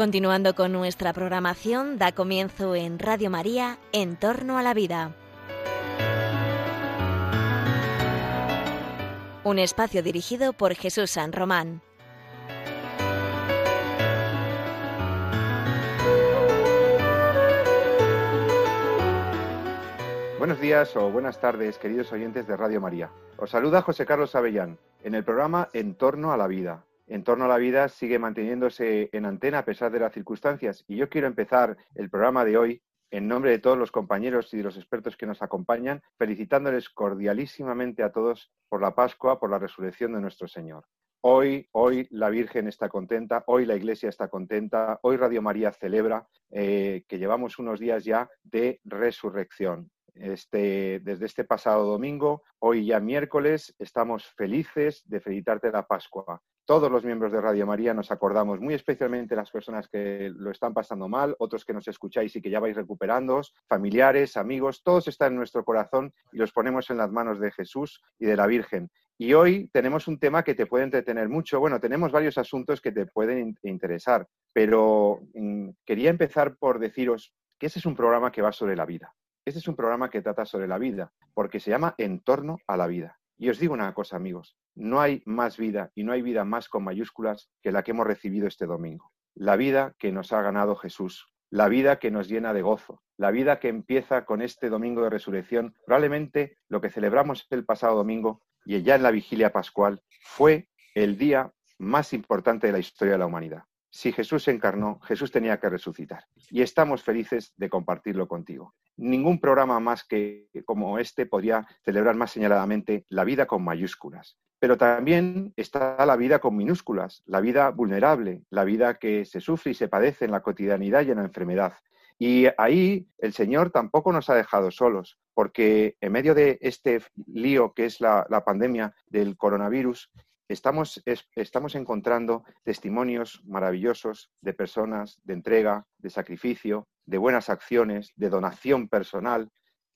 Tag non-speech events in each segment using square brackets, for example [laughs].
Continuando con nuestra programación, da comienzo en Radio María, En torno a la vida. Un espacio dirigido por Jesús San Román. Buenos días o buenas tardes, queridos oyentes de Radio María. Os saluda José Carlos Avellán en el programa En torno a la vida, en torno a la vida sigue manteniéndose en antena a pesar de las circunstancias. Y yo quiero empezar el programa de hoy en nombre de todos los compañeros y de los expertos que nos acompañan, felicitándoles cordialísimamente a todos por la Pascua, por la resurrección de nuestro Señor. Hoy, hoy la Virgen está contenta, hoy la Iglesia está contenta, hoy Radio María celebra eh, que llevamos unos días ya de resurrección. Este, desde este pasado domingo, hoy ya miércoles, estamos felices de felicitarte la Pascua todos los miembros de Radio María nos acordamos, muy especialmente las personas que lo están pasando mal, otros que nos escucháis y que ya vais recuperando, familiares, amigos, todos están en nuestro corazón y los ponemos en las manos de Jesús y de la Virgen. Y hoy tenemos un tema que te puede entretener mucho. Bueno, tenemos varios asuntos que te pueden interesar, pero mm, quería empezar por deciros que ese es un programa que va sobre la vida. Este es un programa que trata sobre la vida, porque se llama En torno a la vida. Y os digo una cosa, amigos, no hay más vida y no hay vida más con mayúsculas que la que hemos recibido este domingo. La vida que nos ha ganado Jesús, la vida que nos llena de gozo, la vida que empieza con este domingo de resurrección, probablemente lo que celebramos el pasado domingo y ya en la vigilia pascual fue el día más importante de la historia de la humanidad. Si Jesús se encarnó, Jesús tenía que resucitar. Y estamos felices de compartirlo contigo. Ningún programa más que como este podría celebrar más señaladamente la vida con mayúsculas. Pero también está la vida con minúsculas, la vida vulnerable, la vida que se sufre y se padece en la cotidianidad y en la enfermedad. Y ahí el Señor tampoco nos ha dejado solos, porque en medio de este lío que es la, la pandemia del coronavirus, estamos, estamos encontrando testimonios maravillosos de personas, de entrega, de sacrificio, de buenas acciones, de donación personal,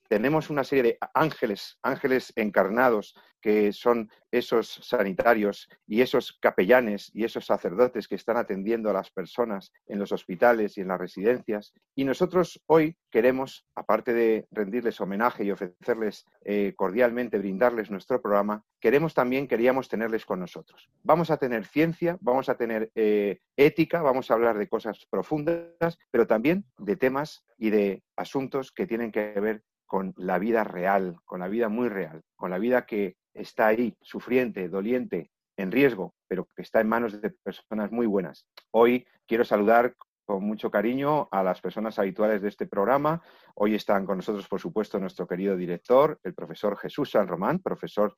tenemos una serie de ángeles, ángeles encarnados, que son esos sanitarios y esos capellanes y esos sacerdotes que están atendiendo a las personas en los hospitales y en las residencias. Y nosotros hoy queremos, aparte de rendirles homenaje y ofrecerles eh, cordialmente, brindarles nuestro programa, queremos también, queríamos tenerles con nosotros. Vamos a tener ciencia, vamos a tener eh, ética, vamos a hablar de cosas profundas, pero también de temas y de asuntos que tienen que ver con la vida real, con la vida muy real, con la vida que está ahí, sufriente, doliente, en riesgo, pero que está en manos de personas muy buenas. Hoy quiero saludar con mucho cariño a las personas habituales de este programa. Hoy están con nosotros, por supuesto, nuestro querido director, el profesor Jesús San Román, profesor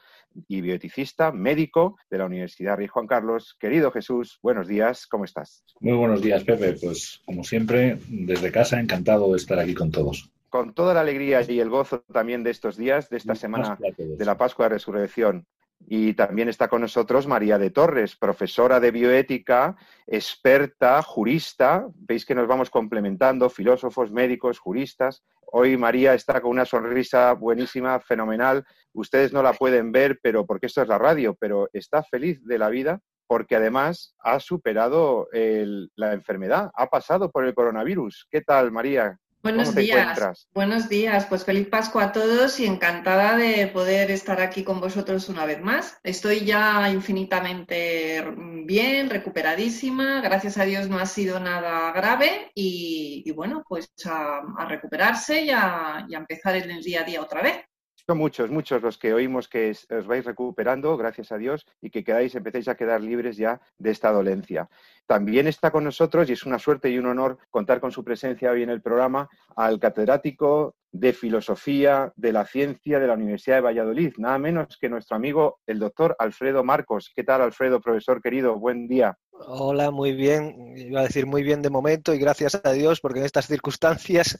y bioeticista, médico de la Universidad Rey Juan Carlos. Querido Jesús, buenos días, ¿cómo estás? Muy buenos días, Pepe. Pues como siempre, desde casa, encantado de estar aquí con todos con toda la alegría y el gozo también de estos días, de esta semana de la Pascua de Resurrección. Y también está con nosotros María de Torres, profesora de bioética, experta, jurista. Veis que nos vamos complementando, filósofos, médicos, juristas. Hoy María está con una sonrisa buenísima, fenomenal. Ustedes no la pueden ver, pero porque esto es la radio, pero está feliz de la vida porque además ha superado la enfermedad, ha pasado por el coronavirus. ¿Qué tal, María? Buenos días. Buenos días. Pues feliz Pascua a todos y encantada de poder estar aquí con vosotros una vez más. Estoy ya infinitamente bien, recuperadísima. Gracias a Dios no ha sido nada grave y, bueno, pues a, recuperarse y a, y a empezar en el día a día otra vez. Son muchos, muchos los que oímos que os vais recuperando, gracias a Dios, y que quedáis, empecéis a quedar libres ya de esta dolencia. También está con nosotros, y es una suerte y un honor contar con su presencia hoy en el programa, al catedrático de Filosofía de la Ciencia de la Universidad de Valladolid, nada menos que nuestro amigo el doctor Alfredo Marcos. ¿Qué tal, Alfredo, profesor querido? Buen día. Hola, muy bien. Iba a decir muy bien de momento y gracias a Dios porque en estas circunstancias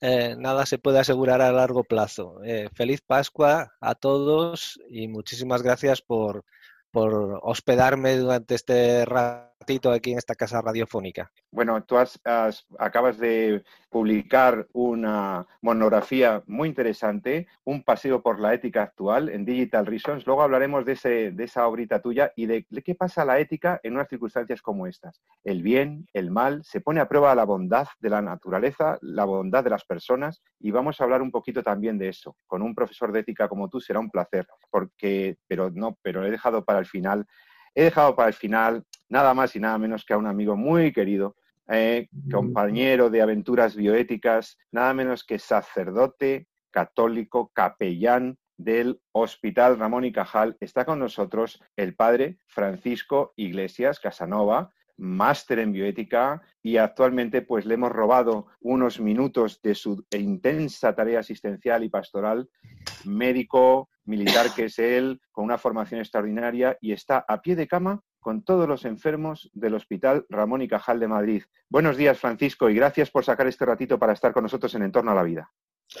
eh, nada se puede asegurar a largo plazo. Eh, feliz Pascua a todos y muchísimas gracias por, por hospedarme durante este ratito aquí en esta casa radiofónica. Bueno, tú has, acabas de publicar una monografía muy interesante, Un paseo por la ética actual en Digital Reasons. Luego hablaremos de, ese, de esa obrita tuya y de, qué pasa la ética en unas circunstancias como estas. El bien, el mal, se pone a prueba la bondad de la naturaleza, la bondad de las personas y vamos a hablar un poquito también de eso. Con un profesor de ética como tú será un placer, porque, pero no, pero he dejado para el final he dejado para el final nada más y nada menos que a un amigo muy querido, eh, compañero de aventuras bioéticas, nada menos que sacerdote católico, capellán del Hospital Ramón y Cajal. Está con nosotros el padre Francisco Iglesias Casanova, máster en bioética y actualmente pues le hemos robado unos minutos de su intensa tarea asistencial y pastoral, médico, militar que es él, con una formación extraordinaria y está a pie de cama con todos los enfermos del Hospital Ramón y Cajal de Madrid. Buenos días, Francisco, y gracias por sacar este ratito para estar con nosotros en Entorno a la Vida.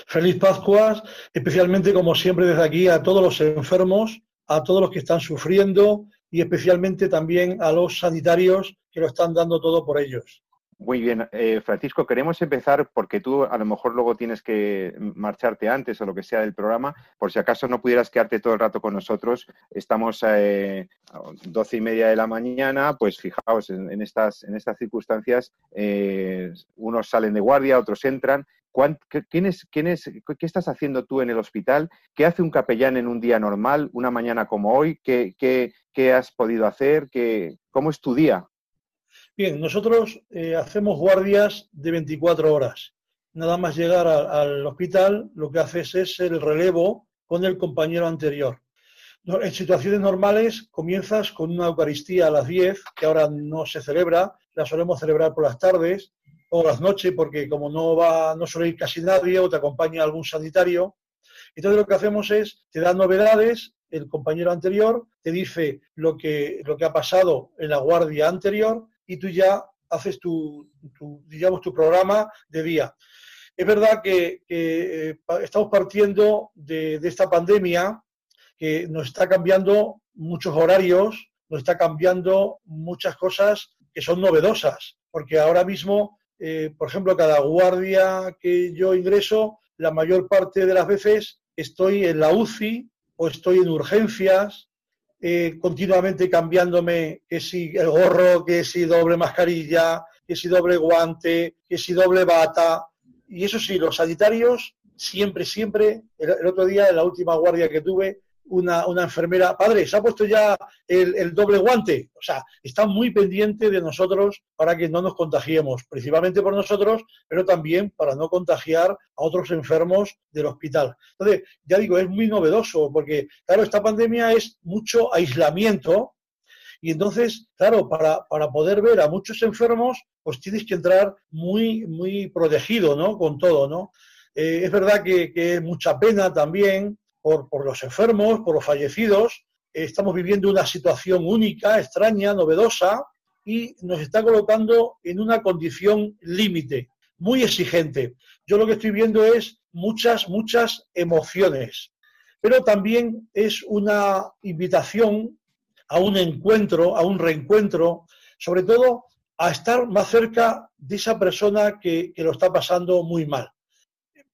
Feliz Pascuas, especialmente como siempre desde aquí a todos los enfermos, a todos los que están sufriendo y especialmente también a los sanitarios que lo están dando todo por ellos. Muy bien, eh, Francisco, queremos empezar porque tú a lo mejor luego tienes que marcharte antes o lo que sea del programa. Por si acaso no pudieras quedarte todo el rato con nosotros, estamos eh, a doce y media de la mañana, pues fijaos, en, estas, en estas circunstancias, eh, unos salen de guardia, otros entran. ¿Quién es, quién es, ¿Qué estás haciendo tú en el hospital? ¿Qué hace un capellán en un día normal, una mañana como hoy? ¿Qué, qué, has podido hacer? ¿Qué, ¿Cómo es tu día? Bien, nosotros eh, hacemos guardias de 24 horas. Nada más llegar al hospital, lo que haces es el relevo con el compañero anterior. En situaciones normales comienzas con una Eucaristía a las 10, que ahora no se celebra, la solemos celebrar por las tardes o las noches, porque como no va, no suele ir casi nadie o te acompaña algún sanitario. Entonces lo que hacemos es, te da novedades, el compañero anterior te dice lo que, lo que ha pasado en la guardia anterior y tú ya haces tu, digamos, tu programa de día. Es verdad que, eh, estamos partiendo de, esta pandemia que nos está cambiando muchos horarios, nos está cambiando muchas cosas que son novedosas, porque ahora mismo, eh, por ejemplo, cada guardia que yo ingreso, la mayor parte de las veces estoy en la UCI o estoy en urgencias eh, continuamente cambiándome que si el gorro, que si doble mascarilla, que si doble guante, que si doble bata. Y eso sí, los sanitarios siempre, siempre, el otro día en la última guardia que tuve, una, una enfermera, padre, se ha puesto ya el, doble guante. O sea, está muy pendiente de nosotros para que no nos contagiemos, principalmente por nosotros, pero también para no contagiar a otros enfermos del hospital. Entonces, ya digo, es muy novedoso, porque, claro, esta pandemia es mucho aislamiento. Y entonces, claro, para, para poder ver a muchos enfermos, pues tienes que entrar muy, muy protegido, ¿no? Con todo, ¿no? Eh, es verdad que, que es mucha pena también por, los enfermos, por los fallecidos. Estamos viviendo una situación única, extraña, novedosa y nos está colocando en una condición límite, muy exigente. Yo lo que estoy viendo es muchas, muchas emociones, pero también es una invitación a un encuentro, a un reencuentro, sobre todo a estar más cerca de esa persona que, lo está pasando muy mal.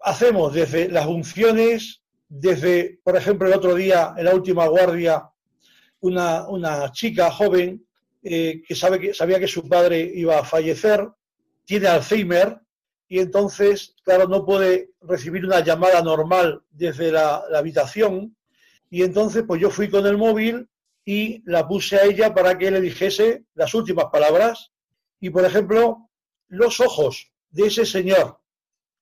Hacemos desde las funciones desde, por ejemplo, el otro día, en la última guardia, una, una chica joven eh, que, sabe que sabía que su padre iba a fallecer, tiene Alzheimer y entonces, claro, no puede recibir una llamada normal desde la, la habitación. Y entonces, pues yo fui con el móvil y la puse a ella para que le dijese las últimas palabras. Y, por ejemplo, los ojos de ese señor,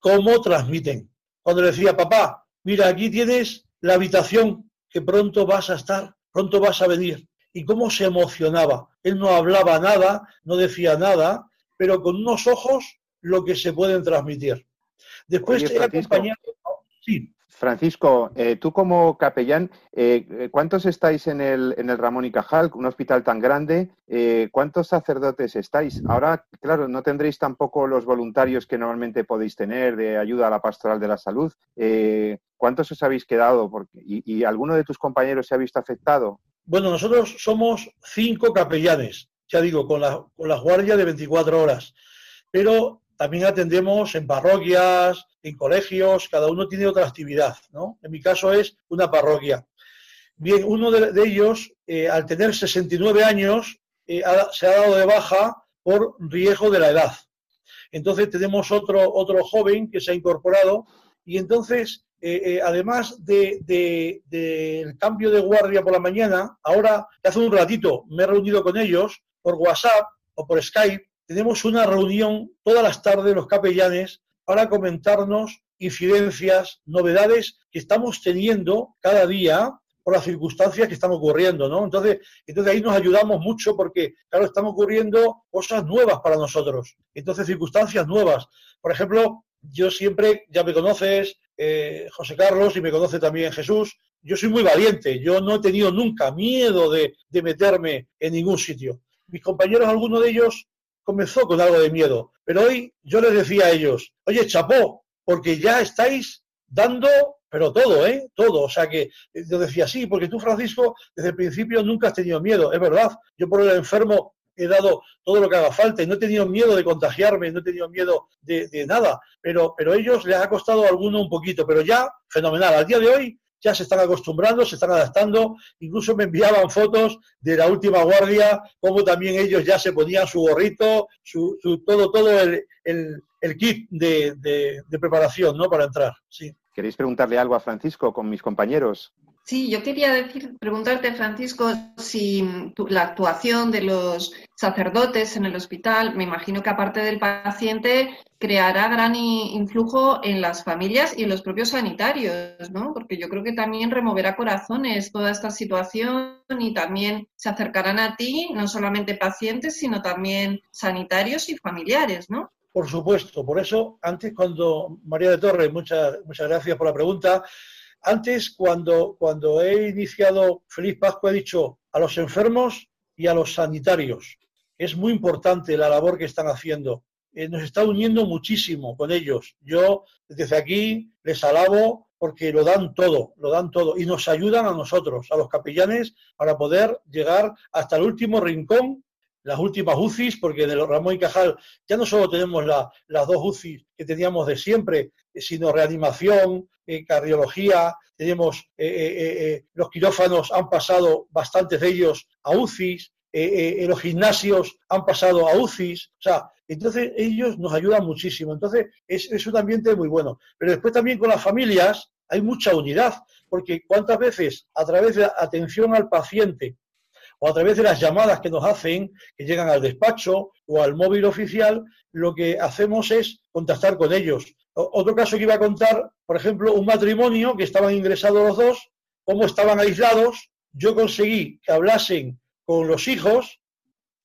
cómo transmiten. Cuando le decía, papá, mira, aquí tienes la habitación que pronto vas a estar, pronto vas a venir. Y cómo se emocionaba. Él no hablaba nada, no decía nada, pero con unos ojos lo que se pueden transmitir. Después Oye, acompañado. Sí. Francisco, eh, tú como capellán, eh, ¿cuántos estáis en el, en el Ramón y Cajal, un hospital tan grande? Eh, ¿Cuántos sacerdotes estáis? Ahora, claro, no tendréis tampoco los voluntarios que normalmente podéis tener de ayuda a la pastoral de la salud. ¿Cuántos os habéis quedado? Porque, y, alguno de tus compañeros se ha visto afectado? Bueno, nosotros somos cinco capellanes, ya digo, con, la, con las guardias de 24 horas, pero también atendemos en parroquias, en colegios, cada uno tiene otra actividad, ¿no? En mi caso es una parroquia. Bien, uno de, ellos, eh, al tener 69 años, eh, se ha dado de baja por riesgo de la edad. Entonces tenemos otro, otro joven que se ha incorporado y entonces, eh, además del de, cambio de guardia por la mañana, ahora, hace un ratito, me he reunido con ellos por WhatsApp o por Skype, tenemos una reunión todas las tardes los capellanes para comentarnos incidencias, novedades que estamos teniendo cada día por las circunstancias que están ocurriendo, ¿no? Entonces, entonces ahí nos ayudamos mucho porque, claro, están ocurriendo cosas nuevas para nosotros. Entonces, circunstancias nuevas. Por ejemplo, yo siempre, ya me conoces, eh, José Carlos, y me conoce también Jesús, yo soy muy valiente, yo no he tenido nunca miedo de, de meterme en ningún sitio. Mis compañeros, alguno de ellos comenzó con algo de miedo, pero hoy yo les decía a ellos, oye, chapó, porque ya estáis dando pero todo, ¿eh? Todo. O sea que eh, yo decía, sí, porque tú, Francisco, desde el principio nunca has tenido miedo. Es verdad. Yo por el enfermo he dado todo lo que haga falta y no he tenido miedo de contagiarme, no he tenido miedo de, nada. Pero, pero ellos les ha costado a alguno un poquito, pero ya, fenomenal. Al día de hoy ya se están acostumbrando, se están adaptando, incluso me enviaban fotos de la última guardia, como también ellos ya se ponían su gorrito, su, todo, todo el, kit de, de, preparación, ¿no? Para entrar, sí. ¿Queréis preguntarle algo a Francisco con mis compañeros? Sí, yo quería decir, preguntarte, Francisco, si la actuación de los sacerdotes en el hospital, me imagino que aparte del paciente, creará gran influjo en las familias y en los propios sanitarios, ¿no? Porque yo creo que también removerá corazones toda esta situación y también se acercarán a ti, no solamente pacientes, sino también sanitarios y familiares, ¿no? Por supuesto, por eso antes cuando, María de Torres, muchas, muchas gracias por la pregunta, antes cuando, cuando he iniciado Feliz Pascua he dicho a los enfermos y a los sanitarios, es muy importante la labor que están haciendo, eh, nos está uniendo muchísimo con ellos. Yo desde aquí les alabo porque lo dan todo, lo dan todo. Y nos ayudan a nosotros, a los capellanes, para poder llegar hasta el último rincón las últimas UCIs, porque de los Ramón y Cajal ya no solo tenemos las dos UCIs que teníamos de siempre, sino reanimación, eh, cardiología, tenemos eh, eh, los quirófanos han pasado bastantes de ellos a UCIs, los gimnasios han pasado a UCIs, o sea, entonces ellos nos ayudan muchísimo. Entonces es, es un ambiente muy bueno. Pero después también con las familias hay mucha unidad, porque cuántas veces a través de atención al paciente o a través de las llamadas que nos hacen, que llegan al despacho o al móvil oficial, lo que hacemos es contactar con ellos. Otro caso que iba a contar, por ejemplo, un matrimonio que estaban ingresados los dos, como estaban aislados, yo conseguí que hablasen con los hijos,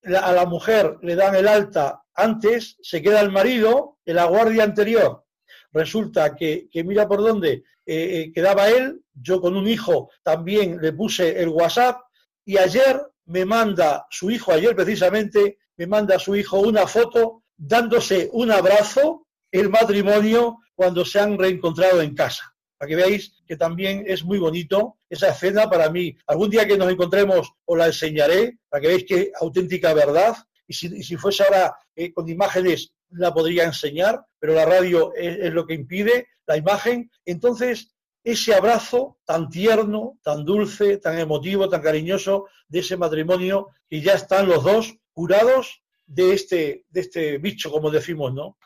a la mujer le dan el alta antes, se queda el marido en la guardia anterior. Resulta que, mira por dónde eh, eh, quedaba él, yo con un hijo también le puse el WhatsApp, y ayer me manda su hijo, ayer precisamente, me manda su hijo una foto dándose un abrazo el matrimonio cuando se han reencontrado en casa. Para que veáis que también es muy bonito esa escena para mí. Algún día que nos encontremos os la enseñaré para que veáis que auténtica verdad. Y si, fuese ahora eh, con imágenes la podría enseñar, pero la radio es, lo que impide la imagen. Entonces, ese abrazo tan tierno, tan dulce, tan emotivo, tan cariñoso de ese matrimonio y ya están los dos curados de este, de este bicho, como decimos, ¿no?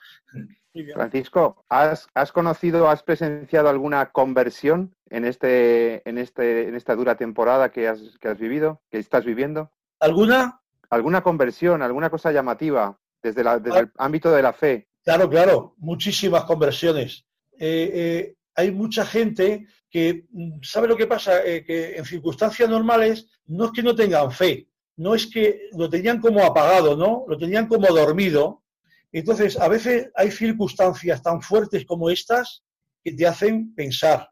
Francisco, ¿has, conocido, has presenciado alguna conversión en, este, en, este, en esta dura temporada que has, que has vivido, que estás viviendo? ¿Alguna? ¿Alguna conversión, alguna cosa llamativa desde, la, desde el ámbito de la fe? Claro, claro, muchísimas conversiones. Eh, eh, hay mucha gente que, mm, ¿sabe lo que pasa? Eh, que en circunstancias normales no es que no tengan fe, no es que lo tenían como apagado, ¿no? Lo tenían como dormido. Entonces, a veces hay circunstancias tan fuertes como estas que te hacen pensar,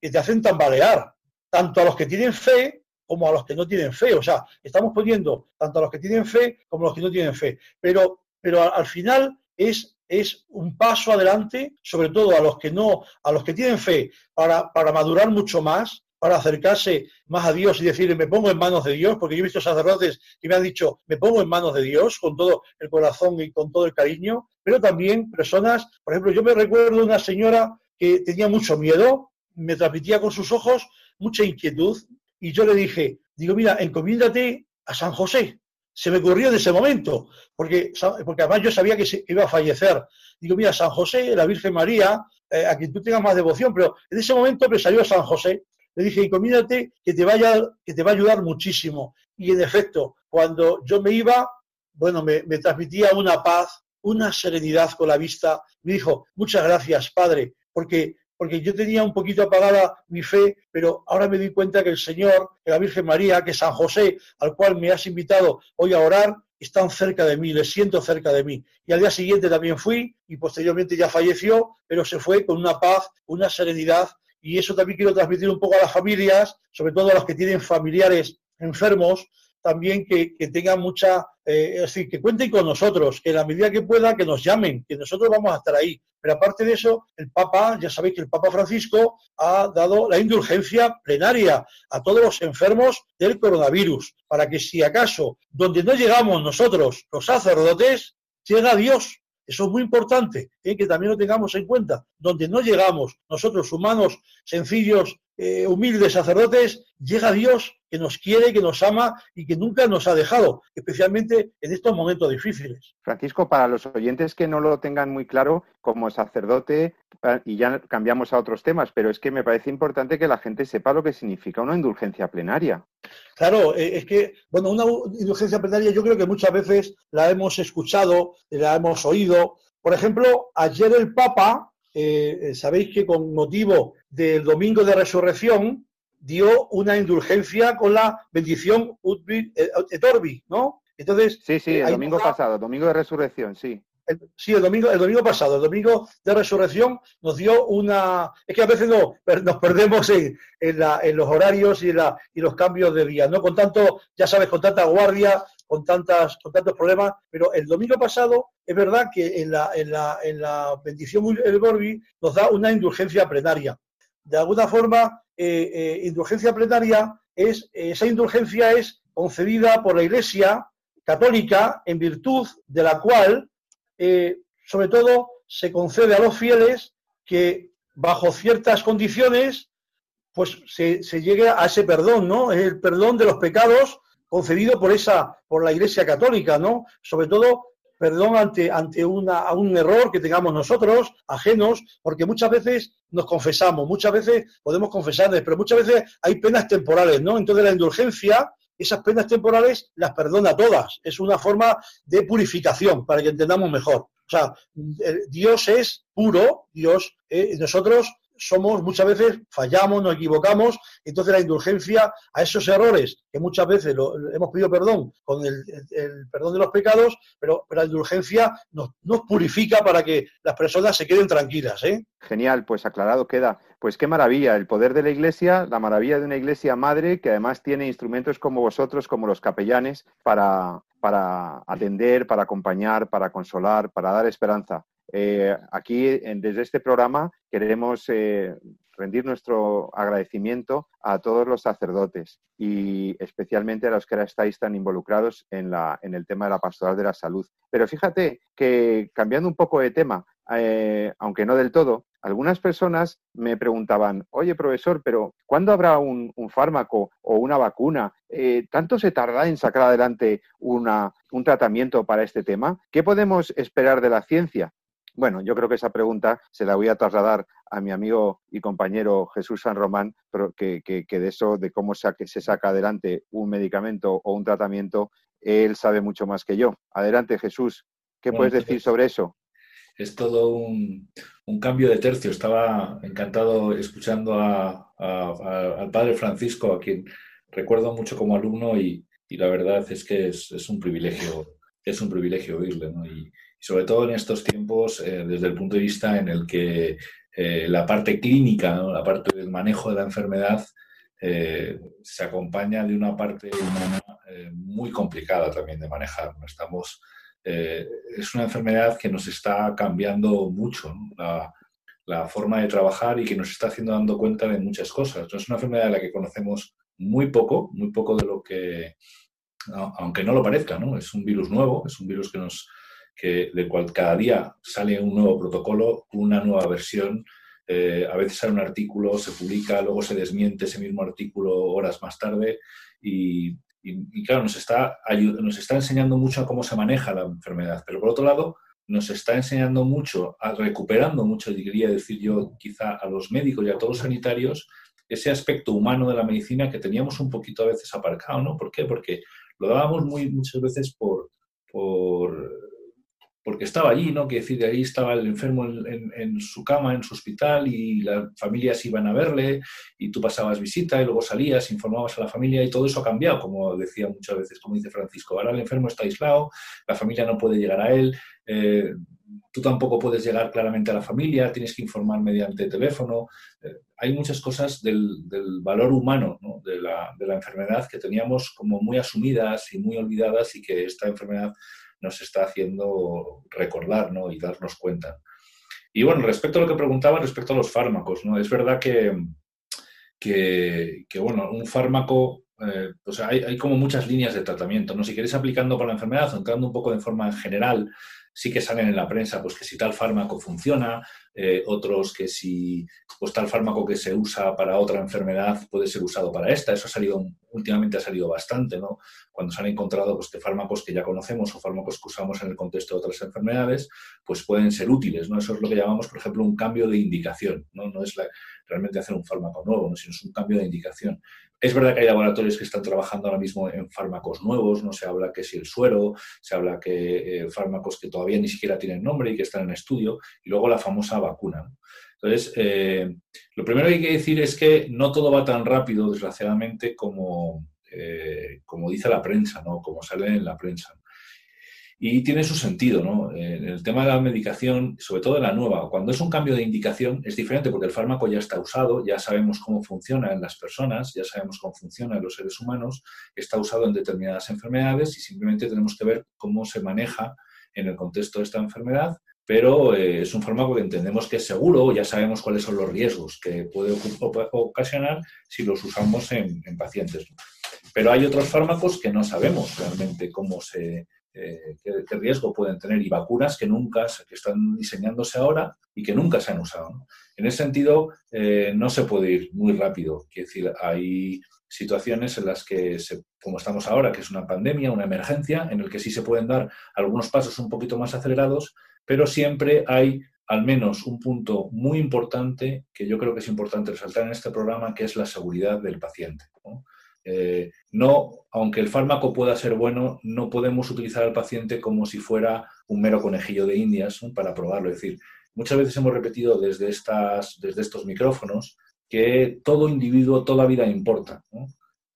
que te hacen tambalear, tanto a los que tienen fe como a los que no tienen fe. O sea, estamos poniendo tanto a los que tienen fe como a los que no tienen fe. Pero, pero al final es es un paso adelante, sobre todo a los que no, a los que tienen fe, para, madurar mucho más, para acercarse más a Dios y decirle, me pongo en manos de Dios, porque yo he visto sacerdotes que me han dicho, me pongo en manos de Dios con todo el corazón y con todo el cariño, pero también personas, por ejemplo, yo me recuerdo una señora que tenía mucho miedo, me transmitía con sus ojos mucha inquietud, y yo le dije, digo, mira, encomiéndate a San José. Se me ocurrió en ese momento, porque, porque además yo sabía que, iba a fallecer. Digo, mira, San José, la Virgen María, eh, a quien tú tengas más devoción, pero en ese momento me salió San José. Le dije, encomiéndate que te, vaya, que te va a ayudar muchísimo. Y en efecto, cuando yo me iba, bueno, me, me transmitía una paz, una serenidad con la vista. Me dijo, muchas gracias, Padre, porque porque yo tenía un poquito apagada mi fe, pero ahora me di cuenta que el Señor, que la Virgen María, que San José, al cual me has invitado hoy a orar, están cerca de mí, les siento cerca de mí. Y al día siguiente también fui y posteriormente ya falleció, pero se fue con una paz, una serenidad. Y eso también quiero transmitir un poco a las familias, sobre todo a los que tienen familiares enfermos, también que, tengan mucha, eh, es decir, que cuenten con nosotros, que en la medida que pueda, que nos llamen, que nosotros vamos a estar ahí. Pero aparte de eso, el Papa, ya sabéis que el Papa Francisco ha dado la indulgencia plenaria a todos los enfermos del coronavirus, para que si acaso, donde no llegamos nosotros, los sacerdotes, llega Dios. Eso es muy importante, ¿eh? que también lo tengamos en cuenta. Donde no llegamos nosotros, humanos, sencillos, eh, humildes sacerdotes, llega Dios que nos quiere, que nos ama y que nunca nos ha dejado, especialmente en estos momentos difíciles. Francisco, para los oyentes que no lo tengan muy claro, como sacerdote, eh, y ya cambiamos a otros temas, pero es que me parece importante que la gente sepa lo que significa una indulgencia plenaria. Claro, eh, es que, bueno, una indulgencia plenaria yo creo que muchas veces la hemos escuchado, la hemos oído. Por ejemplo, ayer el Papa eh, sabéis que con motivo del Domingo de Resurrección dio una indulgencia con la bendición et Orbi, ¿no? Entonces, sí, sí, el domingo pasado, domingo de resurrección, sí. Sí, el domingo, el domingo pasado, el domingo de resurrección nos dio una... Es que a veces no, nos perdemos en, los horarios y, y los cambios de día, ¿no? Con tanto, ya sabes, con tanta guardia, con, tantas, con tantos problemas, pero el domingo pasado es verdad que en la, en la, en la bendición el Borbi nos da una indulgencia plenaria. De alguna forma, eh, eh, indulgencia plenaria es, esa indulgencia es concedida por la Iglesia católica en virtud de la cual, eh, sobre todo, se concede a los fieles que bajo ciertas condiciones, pues se, se llegue a ese perdón, ¿no? El perdón de los pecados concedido por esa, por la Iglesia Católica, ¿no? Sobre todo, perdón ante, ante una, un error que tengamos nosotros, ajenos, porque muchas veces nos confesamos, muchas veces podemos confesarles, pero muchas veces hay penas temporales, ¿no? Entonces la indulgencia, esas penas temporales las perdona todas. Es una forma de purificación, para que entendamos mejor. O sea, Dios es puro, Dios, eh, nosotros somos muchas veces fallamos, nos equivocamos, entonces la indulgencia a esos errores, que muchas veces hemos pedido perdón con el, perdón de los pecados, pero, la indulgencia nos, purifica para que las personas se queden tranquilas. ¿eh? Genial, pues aclarado queda. Pues qué maravilla, el poder de la Iglesia, la maravilla de una Iglesia madre que además tiene instrumentos como vosotros, como los capellanes, para, para atender, para acompañar, para consolar, para dar esperanza. Eh, aquí, desde este programa, queremos eh, rendir nuestro agradecimiento a todos los sacerdotes y especialmente a los que ahora estáis tan involucrados en, la, en el tema de la pastoral de la salud. Pero fíjate que, cambiando un poco de tema, eh, aunque no del todo, algunas personas me preguntaban, oye profesor, pero ¿cuándo habrá un, fármaco o una vacuna? ¿Tanto se tarda en sacar adelante un tratamiento para este tema? ¿Qué podemos esperar de la ciencia? Bueno, yo creo que esa pregunta se la voy a trasladar a mi amigo y compañero Jesús San Román, que, que, de eso, de cómo se, se saca adelante un medicamento o un tratamiento, él sabe mucho más que yo. Adelante, Jesús. ¿Qué puedes decir sobre eso? Es todo un, cambio de tercio. Estaba encantado escuchando al padre Francisco, a quien recuerdo mucho como alumno y, la verdad es que es, un privilegio, es un privilegio oírle. ¿no? sobre todo en estos tiempos, eh, desde el punto de vista en el que eh, la parte clínica, la parte del manejo de la enfermedad, eh, se acompaña de una parte humana muy complicada también de manejar. Estamos, es una enfermedad que nos está cambiando mucho. La, la forma de trabajar y que nos está haciendo dando cuenta de muchas cosas. es una enfermedad de la que conocemos muy poco, muy poco de lo que, aunque no lo parezca, ¿no? Es un virus nuevo, es un virus que nos, que, del cual cada día sale un nuevo protocolo, una nueva versión. Eh, a veces sale un artículo, se publica, luego se desmiente ese mismo artículo horas más tarde y, y, claro, nos está, nos está enseñando mucho a cómo se maneja la enfermedad. Pero por otro lado, nos está enseñando mucho, a, recuperando mucho, diría decir yo, quizá a los médicos y a todos los sanitarios, ese aspecto humano de la medicina que teníamos un poquito a veces aparcado, ¿no? ¿Por qué? Porque lo dábamos muy, muchas veces por, por porque estaba allí, ¿no? Que decir, ahí estaba el enfermo en, su cama, en su hospital, y las familias iban a verle, y tú pasabas visita, y luego salías, informabas a la familia, y todo eso ha cambiado, como decía muchas veces, como dice Francisco. Ahora el enfermo está aislado, la familia no puede llegar a él, eh, tú tampoco puedes llegar claramente a la familia, tienes que informar mediante teléfono. Eh, hay muchas cosas del, valor humano de, de la enfermedad que teníamos como muy asumidas y muy olvidadas, y que esta enfermedad nos está haciendo recordar ¿no? y darnos cuenta. Y bueno, respecto a lo que preguntaba, respecto a los fármacos, ¿no? es verdad que, que, bueno, un fármaco, eh, pues hay, hay, como muchas líneas de tratamiento. ¿no? Si queréis aplicando para la enfermedad o entrando un poco de forma general, sí que salen en la prensa pues que si tal fármaco funciona, eh, otros que si pues tal fármaco que se usa para otra enfermedad puede ser usado para esta. Eso ha salido, últimamente ha salido bastante, ¿no? Cuando se han encontrado pues, que fármacos que ya conocemos o fármacos que usamos en el contexto de otras enfermedades, pues pueden ser útiles, ¿no? Eso es lo que llamamos, por ejemplo, un cambio de indicación, ¿no? No es realmente hacer un fármaco nuevo, sino es un cambio de indicación. Es verdad que hay laboratorios que están trabajando ahora mismo en fármacos nuevos, no se habla que si el suero, se habla que eh, fármacos que todavía ni siquiera tienen nombre y que están en estudio, y luego la famosa vacuna. Entonces, eh, lo primero que hay que decir es que no todo va tan rápido, desgraciadamente, como, eh, como dice la prensa, ¿no? como sale en la prensa. Y tiene su sentido, ¿no? En el tema de la medicación, sobre todo en la nueva, cuando es un cambio de indicación es diferente porque el fármaco ya está usado, ya sabemos cómo funciona en las personas, ya sabemos cómo funciona en los seres humanos, está usado en determinadas enfermedades y simplemente tenemos que ver cómo se maneja en el contexto de esta enfermedad, pero eh, es un fármaco que entendemos que es seguro, ya sabemos cuáles son los riesgos que puede ocasionar si los usamos en pacientes. Pero hay otros fármacos que no sabemos realmente cómo se, eh, qué, riesgo pueden tener y vacunas que nunca, que están diseñándose ahora y que nunca se han usado. En ese sentido, eh, no se puede ir muy rápido. Quiero decir, hay situaciones en las que, como estamos ahora, que es una pandemia, una emergencia, en el que sí se pueden dar algunos pasos un poquito más acelerados, pero siempre hay al menos un punto muy importante que yo creo que es importante resaltar en este programa, que es la seguridad del paciente. Eh, no, aunque el fármaco pueda ser bueno, no podemos utilizar al paciente como si fuera un mero conejillo de indias para probarlo. Es decir, muchas veces hemos repetido desde, estas, desde estos micrófonos que todo individuo, toda vida importa.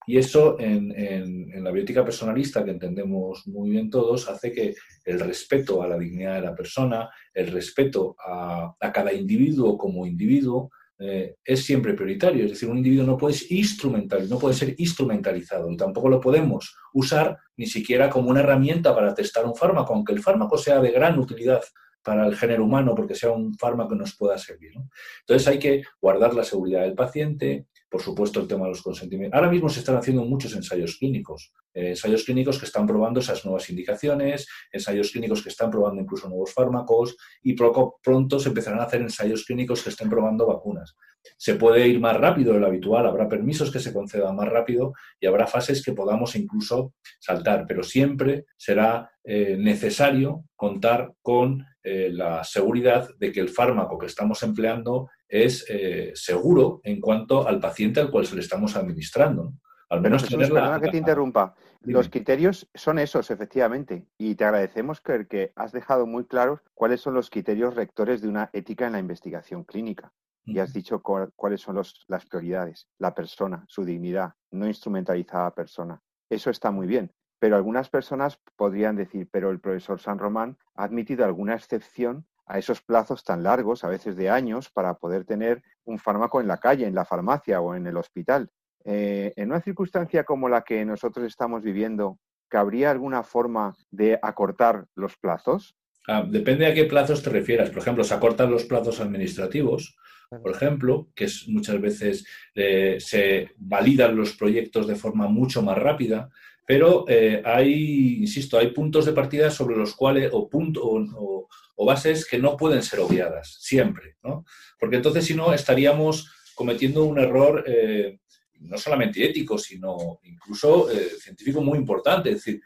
Y eso en, la biótica personalista, que entendemos muy bien todos, hace que el respeto a la dignidad de la persona, el respeto a, a cada individuo como individuo, eh, es siempre prioritario. Es decir, un individuo no puede, instrumental, no puede ser instrumentalizado y tampoco lo podemos usar ni siquiera como una herramienta para testar un fármaco, aunque el fármaco sea de gran utilidad para el género humano porque sea un fármaco que nos pueda servir. Entonces hay que guardar la seguridad del paciente, por supuesto el tema de los consentimientos. Ahora mismo se están haciendo muchos ensayos clínicos, eh, ensayos clínicos que están probando esas nuevas indicaciones, ensayos clínicos que están probando incluso nuevos fármacos y pronto se empezarán a hacer ensayos clínicos que estén probando vacunas. Se puede ir más rápido de lo habitual, habrá permisos que se concedan más rápido y habrá fases que podamos incluso saltar, pero siempre será eh, necesario contar con eh, la seguridad de que el fármaco que estamos empleando es eh, seguro en cuanto al paciente al cual se le estamos administrando. Al menos tener que te interrumpa. Los criterios son esos, efectivamente, y te agradecemos que, que has dejado muy claros cuáles son los criterios rectores de una ética en la investigación clínica. Y has dicho cuáles son las prioridades. La persona, su dignidad, no instrumentalizada persona. Eso está muy bien. Pero algunas personas podrían decir, pero el profesor San Román ha admitido alguna excepción a esos plazos tan largos, a veces de años, para poder tener un fármaco en la calle, en la farmacia o en el hospital. Eh, en una circunstancia como la que nosotros estamos viviendo, ¿cabría alguna forma de acortar los plazos? Ah, depende a qué plazos te refieras. Por ejemplo, se acortan los plazos administrativos, por ejemplo, que es, muchas veces eh, se validan los proyectos de forma mucho más rápida, pero eh, hay, insisto, hay puntos de partida sobre los cuales, o, punto, o, bases que no pueden ser obviadas, siempre, ¿no? Porque entonces, si no, estaríamos cometiendo un error eh, no solamente ético, sino incluso científico muy importante. Es decir,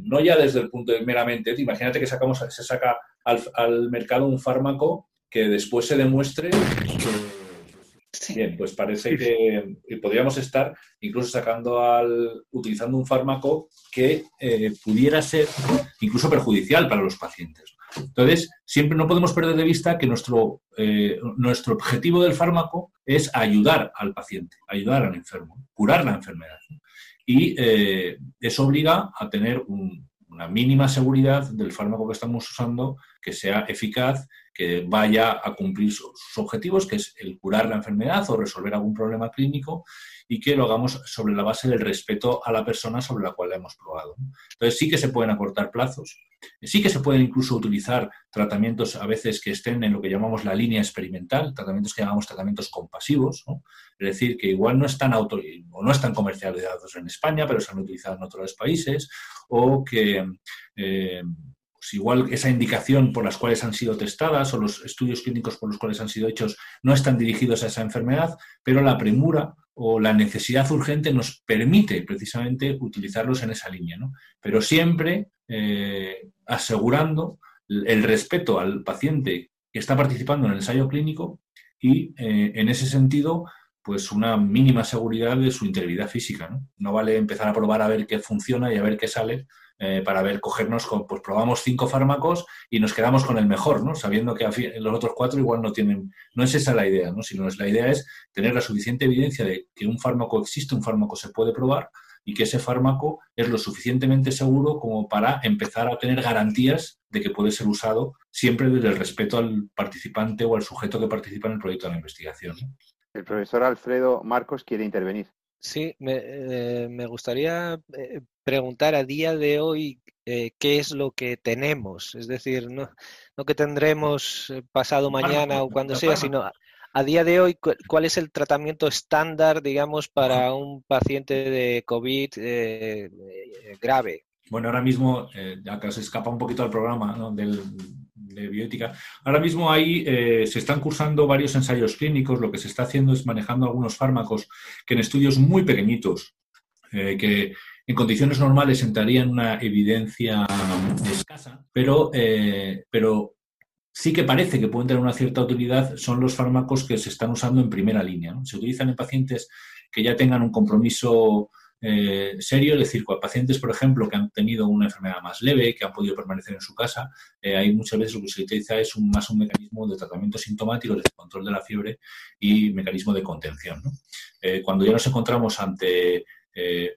no ya desde el punto de meramente, imagínate que sacamos, se saca al mercado un fármaco que después se demuestre Bien, pues parece que podríamos estar incluso sacando al, utilizando un fármaco que eh, pudiera ser incluso perjudicial para los pacientes. Entonces, siempre no podemos perder de vista que nuestro, eh, nuestro objetivo del fármaco es ayudar al paciente, ayudar al enfermo, curar la enfermedad. Y eh, eso obliga a tener una mínima seguridad del fármaco que estamos usando, que sea eficaz que vaya a cumplir sus objetivos, que es el curar la enfermedad o resolver algún problema clínico y que lo hagamos sobre la base del respeto a la persona sobre la cual la hemos probado. Entonces sí que se pueden acortar plazos, sí que se pueden incluso utilizar tratamientos a veces que estén en lo que llamamos la línea experimental, tratamientos que llamamos tratamientos compasivos, es decir, que igual no están auto o no están comercializados en España, pero se han utilizado en otros países, o que eh, pues igual esa indicación por las cuales han sido testadas o los estudios clínicos por los cuales han sido hechos no están dirigidos a esa enfermedad, pero la premura o la necesidad urgente nos permite precisamente utilizarlos en esa línea, ¿no? Pero siempre eh, asegurando el respeto al paciente que está participando en el ensayo clínico y eh, en ese sentido pues una mínima seguridad de su integridad física. ¿no? no vale empezar a probar a ver qué funciona y a ver qué sale, eh, para ver, cogernos, con, pues probamos cinco fármacos y nos quedamos con el mejor, ¿no? Sabiendo que los otros cuatro igual no tienen, no es esa la idea, ¿no? Sino es, la idea es tener la suficiente evidencia de que un fármaco existe, un fármaco se puede probar y que ese fármaco es lo suficientemente seguro como para empezar a tener garantías de que puede ser usado siempre desde el respeto al participante o al sujeto que participa en el proyecto de la investigación. El profesor Alfredo Marcos quiere intervenir. Sí, me, eh, me gustaría eh, preguntar a día de hoy eh, qué es lo que tenemos, es decir, no, no que tendremos pasado mañana o cuando sea, sino a, día de hoy cuál es el tratamiento estándar, digamos, para un paciente de COVID grave. Bueno, ahora mismo, ya que se escapa un poquito al programa del, de bioética. Ahora mismo ahí eh, se están cursando varios ensayos clínicos. Lo que se está haciendo es manejando algunos fármacos que en estudios muy pequeñitos, eh, que en condiciones normales entrarían una evidencia escasa, pero, eh, pero sí que parece que pueden tener una cierta utilidad, son los fármacos que se están usando en primera línea. Se utilizan en pacientes que ya tengan un compromiso eh, serio, es decir, pacientes, por ejemplo, que han tenido una enfermedad más leve, que han podido permanecer en su casa, eh, hay muchas veces lo que se utiliza es un, más un mecanismo de tratamiento sintomático, de control de la fiebre y mecanismo de contención. Eh, cuando ya nos encontramos ante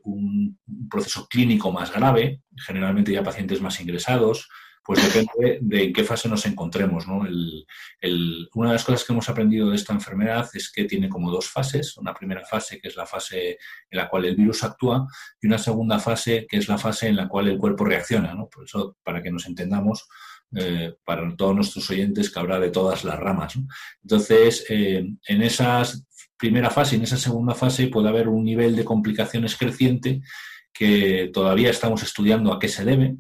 un proceso clínico más grave, generalmente ya pacientes más ingresados, pues depende de en qué fase nos encontremos. una de las cosas que hemos aprendido de esta enfermedad es que tiene como dos fases. Una primera fase, que es la fase en la cual el virus actúa, y una segunda fase, que es la fase en la cual el cuerpo reacciona. Por eso, para que nos entendamos, eh, para todos nuestros oyentes, que habrá de todas las ramas. Entonces, eh, en esa primera fase en esa segunda fase puede haber un nivel de complicaciones creciente que todavía estamos estudiando a qué se debe.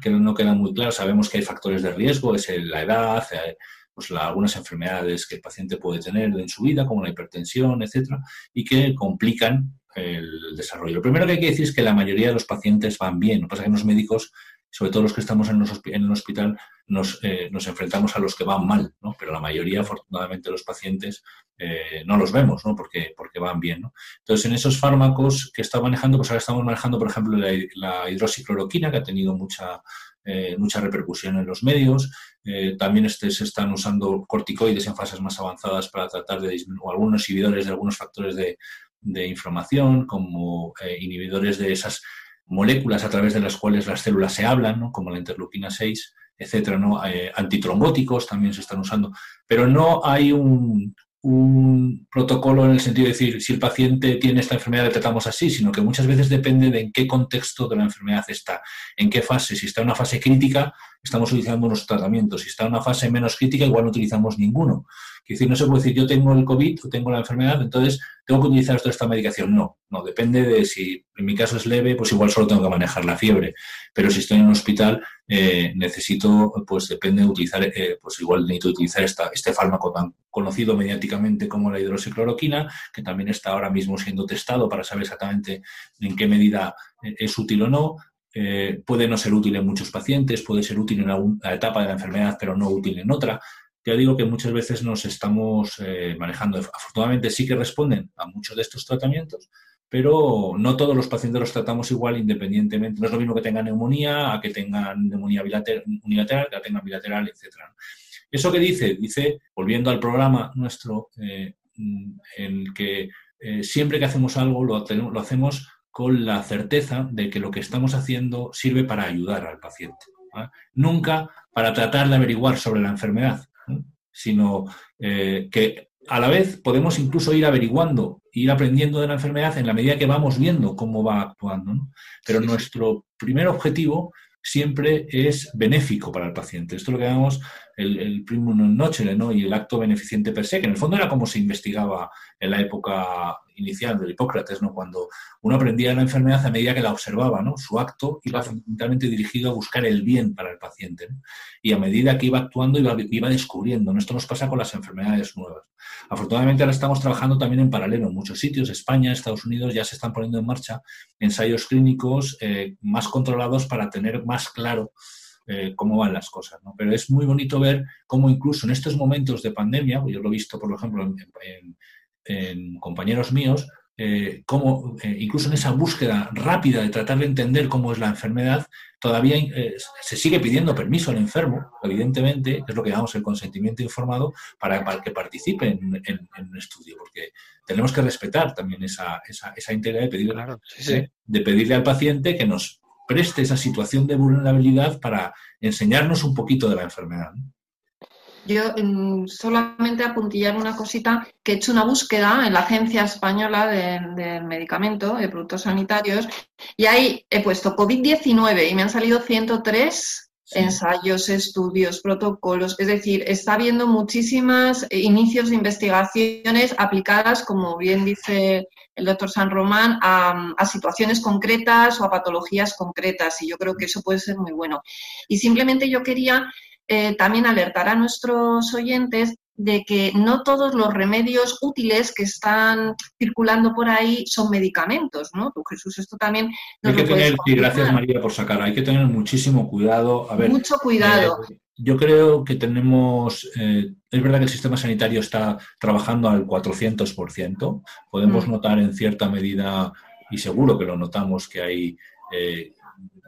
Que no queda muy claro. Sabemos que hay factores de riesgo, es la edad, eh, pues algunas enfermedades que el paciente puede tener en su vida, como la hipertensión, etcétera, y que complican el desarrollo. Lo primero que hay que decir es que la mayoría de los pacientes van bien. Lo que pasa es que los médicos sobre todo los que estamos en, en un hospital, nos, eh, nos, enfrentamos a los que van mal, ¿no? Pero la mayoría, afortunadamente, los pacientes eh, no los vemos, ¿no? Porque, porque van bien, ¿no? Entonces, en esos fármacos que está manejando, pues ahora estamos manejando, por ejemplo, la, la hidroxicloroquina, que ha tenido mucha, eh, mucha repercusión en los medios. también este, se están usando corticoides en fases más avanzadas para tratar de disminuir, algunos inhibidores de algunos factores de, de inflamación, como inhibidores de esas moléculas a través de las cuales las células se hablan, como la interleuquina 6, etcétera, ¿no? Eh, antitrombóticos también se están usando, pero no hay un, protocolo en el sentido de decir, si el paciente tiene esta enfermedad, le tratamos así, sino que muchas veces depende de en qué contexto de la enfermedad está, en qué fase. Si está en una fase crítica, estamos utilizando unos tratamientos. Si está en una fase menos crítica, igual no utilizamos ninguno. Es decir, no se puede decir yo tengo el COVID o tengo la enfermedad, entonces tengo que utilizar toda esta medicación. No, no, depende de si en mi caso es leve, pues igual solo tengo que manejar la fiebre. Pero si estoy en un hospital, eh, necesito, pues depende de utilizar, eh, pues igual necesito utilizar esta, este fármaco tan conocido mediáticamente como la hidroxicloroquina, que también está ahora mismo siendo testado para saber exactamente en qué medida eh, es útil o no. puede no ser útil en muchos pacientes, puede ser útil en alguna etapa de la enfermedad, pero no útil en otra. Ya digo que muchas veces nos estamos manejando. Afortunadamente sí que responden a muchos de estos tratamientos, pero no todos los pacientes los tratamos igual independientemente. No es lo mismo que tengan neumonía a que tengan neumonía unilateral, que la tengan bilateral, etc. ¿Eso qué dice? Dice, volviendo al programa nuestro, eh, en que eh, siempre que hacemos algo lo, hacemos con la certeza de que lo que estamos haciendo sirve para ayudar al paciente. Nunca para tratar de averiguar sobre la enfermedad, sino eh, que a la vez podemos incluso ir averiguando, ir aprendiendo de la enfermedad en la medida que vamos viendo cómo va actuando. Pero nuestro primer objetivo siempre es benéfico para el paciente. Esto es lo que llamamos el, el primum nocere, ¿no? Y el acto beneficiente per se, que en el fondo era como se investigaba en la época inicial del Hipócrates, ¿no? Cuando uno aprendía la enfermedad a medida que la observaba, ¿no? Su acto iba fundamentalmente dirigido a buscar el bien para el paciente, Y a medida que iba actuando iba, iba descubriendo, Esto nos pasa con las enfermedades nuevas. Afortunadamente ahora estamos trabajando también en paralelo en muchos sitios. España, Estados Unidos ya se están poniendo en marcha ensayos clínicos eh, más controlados para tener más claro eh, cómo van las cosas. ¿no? Pero es muy bonito ver cómo incluso en estos momentos de pandemia, yo lo he visto, por ejemplo, en, compañeros míos, eh, cómo eh, incluso en esa búsqueda rápida de tratar de entender cómo es la enfermedad, todavía se sigue pidiendo permiso al enfermo, evidentemente, es lo que llamamos el consentimiento informado, para, que participe en, un estudio, porque tenemos que respetar también esa, esa, esa integridad de pedirle, de pedirle al paciente que nos preste esa situación de vulnerabilidad para enseñarnos un poquito de la enfermedad. Yo mm, solamente apuntillar una cosita, que he hecho una búsqueda en la Agencia Española del de Medicamento, de Productos Sanitarios, y ahí he puesto COVID-19 y me han salido 103 ensayos, estudios, protocolos, es decir, está habiendo muchísimas eh, inicios de investigaciones aplicadas, como bien dice el doctor San Román, a, situaciones concretas o a patologías concretas, y yo creo que eso puede ser muy bueno. Y simplemente yo quería eh, también alertar a nuestros oyentes de que no todos los remedios útiles que están circulando por ahí son medicamentos, ¿no? Tú, Jesús, esto también... Hay que tener, y gracias María por sacar, hay que tener muchísimo cuidado. A ver, Mucho cuidado. Eh, yo creo que tenemos, eh, es verdad que el sistema sanitario está trabajando al 400%, podemos mm. notar en cierta medida, y seguro que lo notamos, que hay... Eh,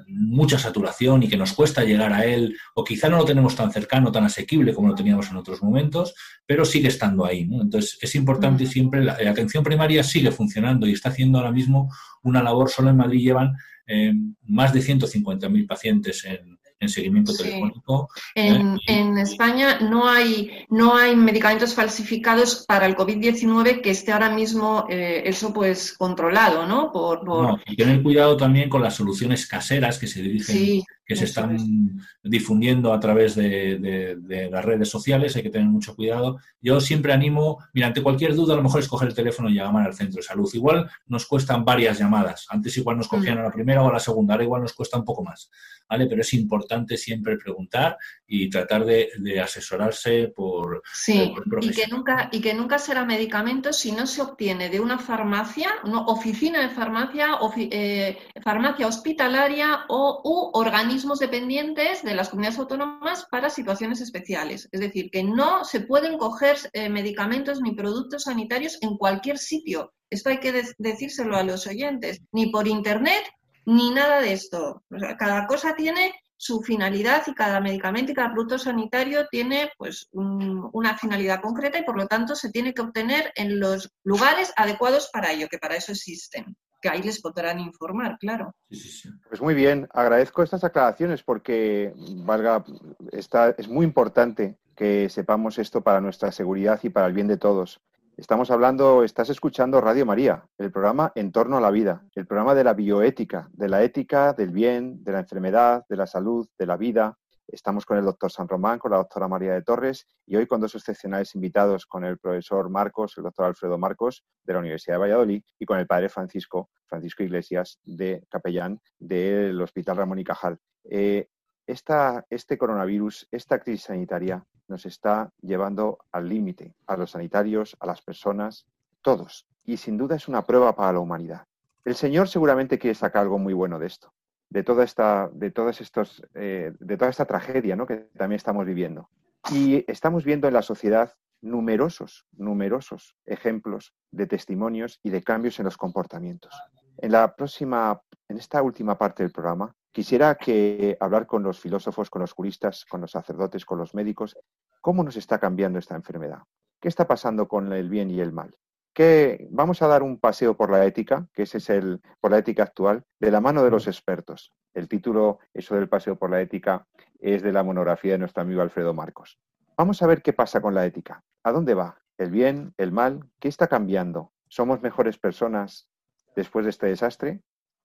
mucha saturación y que nos cuesta llegar a él, o quizá no lo tenemos tan cercano, tan asequible como lo teníamos en otros momentos, pero sigue estando ahí. Entonces, es importante siempre, la, atención primaria sigue funcionando y está haciendo ahora mismo una labor, solo en Madrid llevan eh, más de 150.000 pacientes en, en seguimiento telefónico. En, en, España no hay, no hay medicamentos falsificados para el COVID-19 que esté ahora mismo eh, eso pues controlado, ¿no? Por, No, y tener cuidado también con las soluciones caseras que se dirigen que se están difundiendo a través de, las redes sociales, hay que tener mucho cuidado. Yo siempre animo, mira, ante cualquier duda, a lo mejor es coger el teléfono y llamar al centro de salud. Igual nos cuestan varias llamadas. Antes igual nos cogían a la primera o a la segunda, ahora igual nos cuesta un poco más. ¿Vale? Pero es importante siempre preguntar y tratar de, asesorarse por, sí, y que nunca y que nunca será medicamento si no se obtiene de una farmacia, una oficina de farmacia, eh, farmacia hospitalaria o u organismo dependientes de las comunidades autónomas para situaciones especiales. Es decir, que no se pueden coger eh, medicamentos ni productos sanitarios en cualquier sitio. Esto hay que decírselo a los oyentes. Ni por Internet, ni nada de esto. cada cosa tiene su finalidad y cada medicamento y cada producto sanitario tiene pues una finalidad concreta y por lo tanto se tiene que obtener en los lugares adecuados para ello, que para eso existen que ahí les podrán informar, claro. Pues muy bien, agradezco estas aclaraciones porque, valga, está, es muy importante que sepamos esto para nuestra seguridad y para el bien de todos. Estamos hablando, estás escuchando Radio María, el programa En torno a la vida, el programa de la bioética, de la ética del bien, de la enfermedad, de la salud, de la vida. Estamos con el doctor San Román, con la doctora María de Torres y hoy con dos excepcionales invitados, con el profesor Marcos, el doctor Alfredo Marcos de la Universidad de Valladolid y con el padre Francisco, Francisco Iglesias, de capellán del Hospital Ramón y Cajal. Eh, este coronavirus, esta crisis sanitaria, nos está llevando al límite, a los sanitarios, a las personas, todos. Y sin duda es una prueba para la humanidad. El Señor seguramente quiere sacar algo muy bueno de esto, de toda esta, de todos estos, eh, de toda esta tragedia ¿no? que también estamos viviendo. Y estamos viendo en la sociedad numerosos, numerosos ejemplos de testimonios y de cambios en los comportamientos. En la próxima, en esta última parte del programa, Quisiera que hablar con los filósofos, con los juristas, con los sacerdotes, con los médicos, cómo nos está cambiando esta enfermedad. ¿Qué está pasando con el bien y el mal? Que vamos a dar un paseo por la ética, que ese es el por la ética actual, de la mano de los expertos. El título, eso del paseo por la ética, es de la monografía de nuestro amigo Alfredo Marcos. Vamos a ver qué pasa con la ética. ¿A dónde va? ¿El bien? ¿El mal? ¿Qué está cambiando? ¿Somos mejores personas después de este desastre?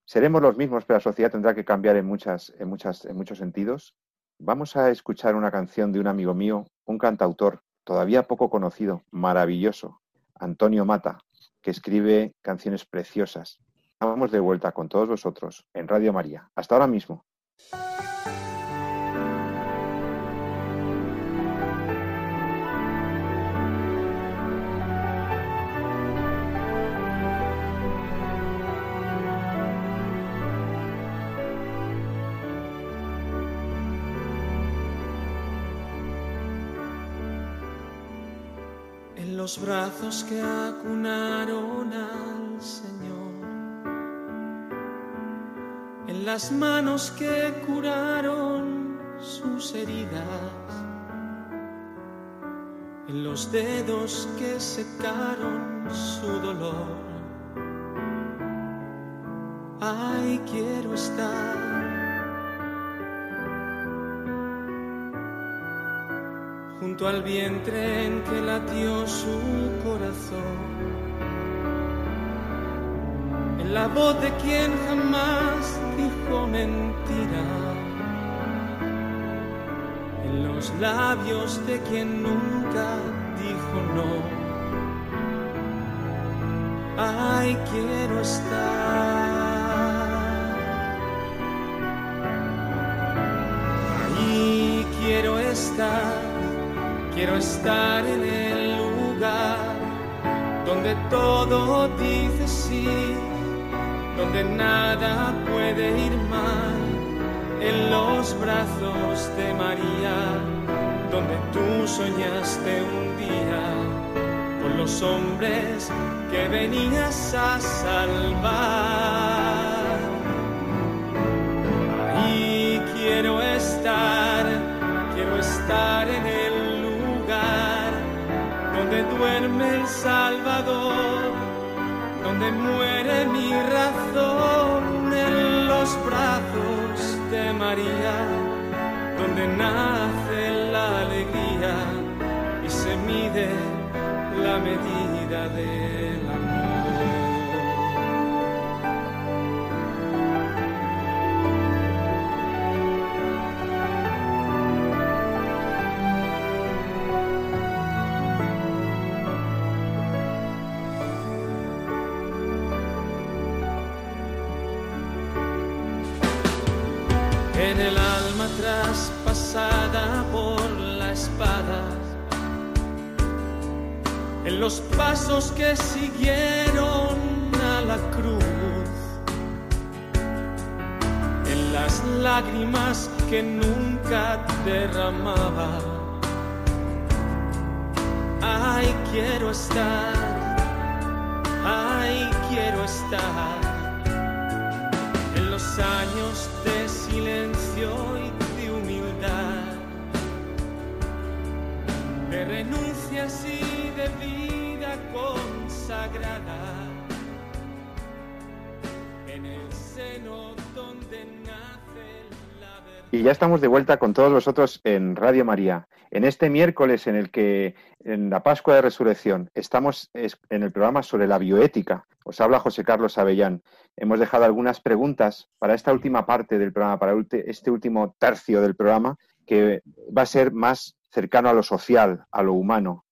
Seremos los mismos, pero la sociedad tendrá que cambiar en, muchas, en, en muchos sentidos. Vamos a escuchar una canción de un amigo mío, un cantautor todavía poco conocido, maravilloso, Antonio Mata, que escribe canciones preciosas. Vamos de vuelta con todos vosotros en Radio María. Hasta ahora mismo. Los brazos que acunaron al Señor, en las manos que curaron sus heridas, en los dedos que secaron su dolor. Ay, quiero estar junto al vientre en que latió su corazón. En la voz de quien jamás dijo mentira. En los labios de quien nunca dijo no. Ay, quiero estar. Ahí quiero estar Quiero estar en el lugar donde todo dice sí, donde nada puede ir mal, en los brazos de María, donde tú soñaste un día con los hombres que venías a salvar. Ahí quiero estar, quiero estar en duerme el Salvador, donde muere mi razón en los brazos de María, donde nace la alegría y se mide la medida del pasos que siguieron a la cruz, en las lágrimas que nunca derramaba. Ay, quiero estar, ay, quiero estar. En los años de silencio y de renuncias y de vida consagrada en el seno donde nace la verdad. Y ya estamos de vuelta con todos vosotros en Radio María. En este miércoles en el que, en la Pascua de Resurrección, estamos en el programa sobre la bioética. Os habla José Carlos Avellán. Hemos dejado algunas preguntas para esta última parte del programa, para este último tercio del programa, que va a ser más cercano a lo social, a lo humano,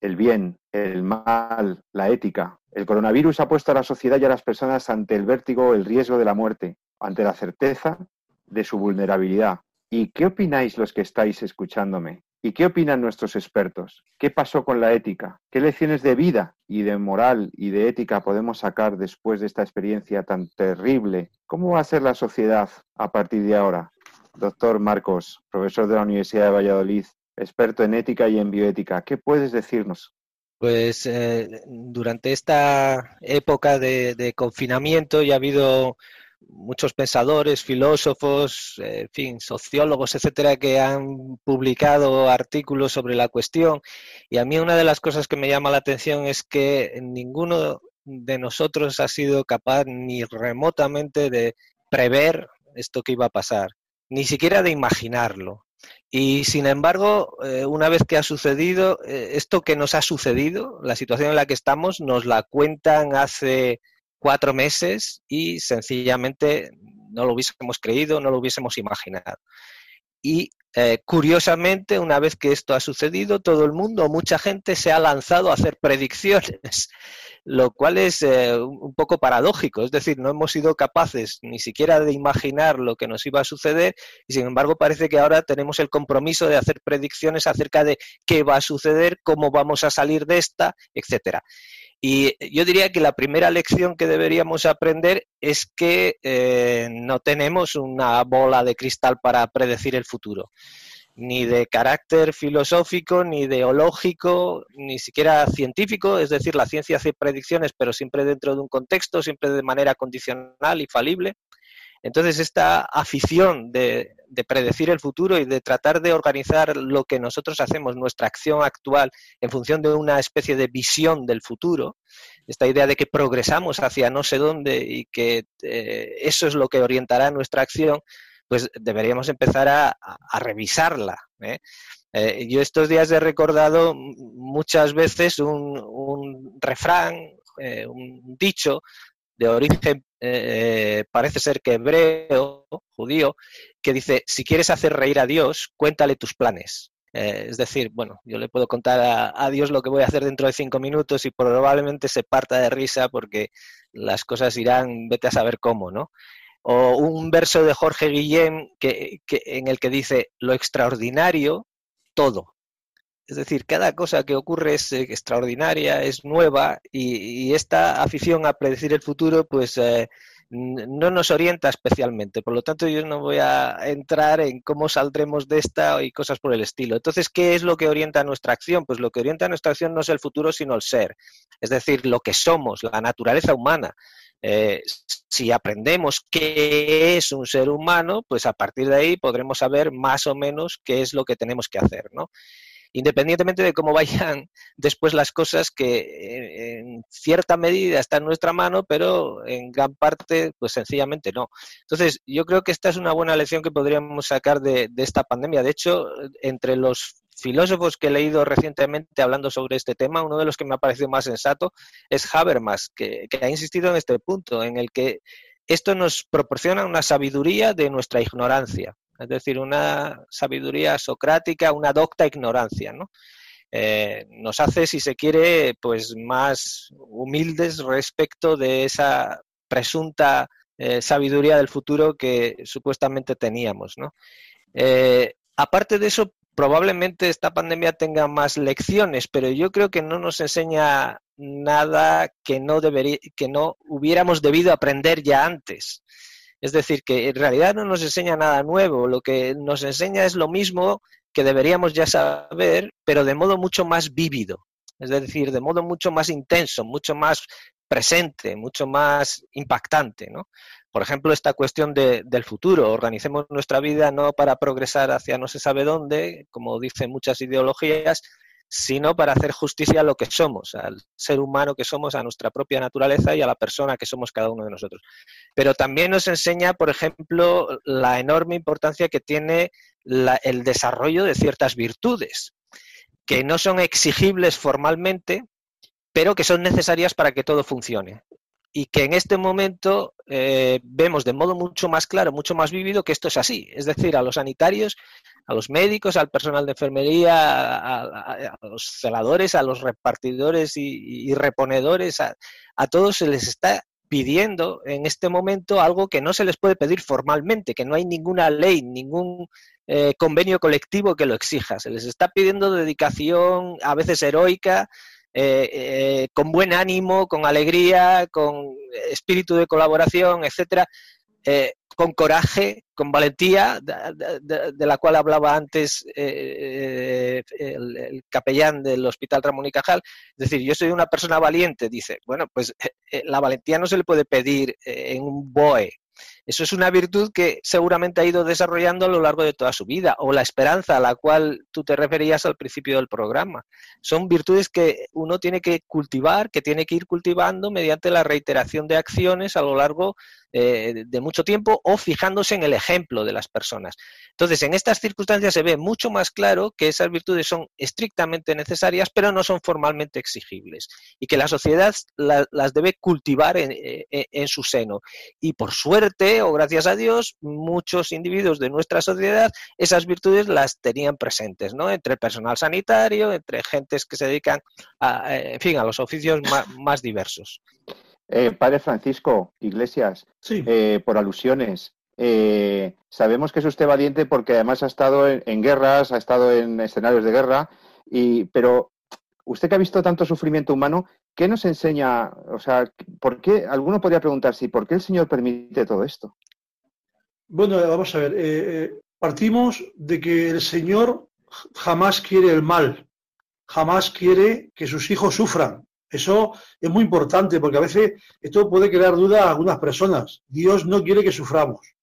el bien, el mal, la ética. El coronavirus ha puesto a la sociedad y a las personas ante el vértigo, el riesgo de la muerte, ante la certeza de su vulnerabilidad. ¿Y qué opináis los que estáis escuchándome? ¿Y qué opinan nuestros expertos? ¿Qué pasó con la ética? ¿Qué lecciones de vida y de moral y de ética podemos sacar después de esta experiencia tan terrible? ¿Cómo va a ser la sociedad a partir de ahora? Doctor Marcos, profesor de la Universidad de Valladolid, experto en ética y en bioética, ¿qué puedes decirnos? Pues eh, durante esta época de, confinamiento ya ha habido muchos pensadores, filósofos, en fin, sociólogos, etcétera, que han publicado artículos sobre la cuestión. Y a mí una de las cosas que me llama la atención es que ninguno de nosotros ha sido capaz ni remotamente de prever esto que iba a pasar, ni siquiera de imaginarlo. Y sin embargo, eh, una vez que ha sucedido, eh, esto que nos ha sucedido, la situación en la que estamos, nos la cuentan hace cuatro meses y sencillamente no lo hubiésemos creído, no lo hubiésemos imaginado. Y eh, curiosamente, una vez que esto ha sucedido, todo el mundo, mucha gente se ha lanzado a hacer predicciones, [laughs] lo cual es eh, un poco paradójico. Es decir, no hemos sido capaces ni siquiera de imaginar lo que nos iba a suceder y, sin embargo, parece que ahora tenemos el compromiso de hacer predicciones acerca de qué va a suceder, cómo vamos a salir de esta, etcétera. Y yo diría que la primera lección que deberíamos aprender es que eh, no tenemos una bola de cristal para predecir el futuro, ni de carácter filosófico, ni ideológico, ni siquiera científico, es decir, la ciencia hace predicciones, pero siempre dentro de un contexto, siempre de manera condicional y falible. Entonces, esta afición de, predecir el futuro y de tratar de organizar lo que nosotros hacemos, nuestra acción actual, en función de una especie de visión del futuro, esta idea de que progresamos hacia no sé dónde y que eh, eso es lo que orientará nuestra acción, pues deberíamos empezar a, revisarla. ¿eh? Eh, yo estos días he recordado muchas veces un, refrán, un dicho de origen, eh, parece ser que hebreo, judío, que dice, si quieres hacer reír a Dios, cuéntale tus planes. Eh, es decir, bueno, yo le puedo contar a, Dios lo que voy a hacer dentro de cinco minutos y probablemente se parta de risa porque las cosas irán, vete a saber cómo, ¿no? O un verso de Jorge Guillén que, en el que dice, lo extraordinario, todo. Es decir, cada cosa que ocurre es eh, extraordinaria, es nueva y, esta afición a predecir el futuro, pues eh, no nos orienta especialmente. Por lo tanto, yo no voy a entrar en cómo saldremos de esta y cosas por el estilo. Entonces, ¿qué es lo que orienta nuestra acción? Pues lo que orienta nuestra acción no es el futuro, sino el ser. Es decir, lo que somos, la naturaleza humana. Eh, si aprendemos qué es un ser humano, pues a partir de ahí podremos saber más o menos qué es lo que tenemos que hacer, ¿no? Independientemente de cómo vayan [laughs] después las cosas que eh, en cierta medida está en nuestra mano, pero en gran parte, pues sencillamente no. Entonces, yo creo que esta es una buena lección que podríamos sacar de, esta pandemia. De hecho, entre los filósofos que he leído recientemente hablando sobre este tema, uno de los que me ha parecido más sensato es Habermas, que, que ha insistido en este punto, en el que esto nos proporciona una sabiduría de nuestra ignorancia es decir, una sabiduría socrática, una docta ignorancia, ¿no? Eh, nos hace, si se quiere, pues más humildes respecto de esa presunta eh, sabiduría del futuro que supuestamente teníamos. Eh, aparte de eso, probablemente esta pandemia tenga más lecciones, pero yo creo que no nos enseña nada que no, que no hubiéramos debido aprender ya antes. Es decir, que en realidad no nos enseña nada nuevo, lo que nos enseña es lo mismo que deberíamos ya saber, pero de modo mucho más vívido, es decir, de modo mucho más intenso, mucho más presente, mucho más impactante. ¿no? Por ejemplo, esta cuestión del futuro. Organicemos nuestra vida no para progresar hacia no se sabe dónde, como dicen muchas ideologías, sino para hacer justicia a lo que somos, al ser humano que somos, a nuestra propia naturaleza y a la persona que somos cada uno de nosotros. Pero también nos enseña, por ejemplo, la enorme importancia que tiene el desarrollo de ciertas virtudes, que no son exigibles formalmente, pero que son necesarias para que todo funcione y que en este momento eh, vemos de modo mucho más claro, mucho más vívido que esto es así. Es decir, a los sanitarios, a los médicos, al personal de enfermería, a, los celadores, a los repartidores y, reponedores, a, todos se les está pidiendo en este momento algo que no se les puede pedir formalmente, que no hay ninguna ley, ningún eh, convenio colectivo que lo exija. Se les está pidiendo dedicación, a veces heroica, eh, eh, con buen ánimo, con alegría, con espíritu de colaboración, etcétera, eh, con coraje, con valentía, de, la cual hablaba antes el, capellán del Hospital Ramón y Cajal. Es decir, yo soy una persona valiente, dice. Bueno, pues la valentía no se le puede pedir en un BOE, eso es una virtud que seguramente ha ido desarrollando a lo largo de toda su vida, o la esperanza a la cual tú te referías al principio del programa. Son virtudes que uno tiene que cultivar, que tiene que ir cultivando mediante la reiteración de acciones a lo largo eh, de mucho tiempo o fijándose en el ejemplo de las personas. Entonces, en estas circunstancias se ve mucho más claro que esas virtudes son estrictamente necesarias, pero no son formalmente exigibles y que la sociedad las debe cultivar en, eh, en su seno. Y por suerte, o gracias a Dios, muchos individuos de nuestra sociedad esas virtudes las tenían presentes, ¿no? Entre personal sanitario, entre gentes que se dedican a, eh, en fin, a los oficios más diversos. Eh, padre Francisco Iglesias, eh, por alusiones, eh, sabemos que es usted valiente porque además ha estado en, guerras, ha estado en escenarios de guerra, y, pero usted que ha visto tanto sufrimiento humano, ¿qué nos enseña? O sea, ¿por qué? Alguno podría preguntarse, ¿por qué el Señor permite todo esto? Bueno, vamos a ver, partimos de que el Señor jamás quiere el mal, jamás quiere que sus hijos sufran. Eso es muy importante porque a veces esto puede crear dudas a algunas personas. Dios no quiere que suframos.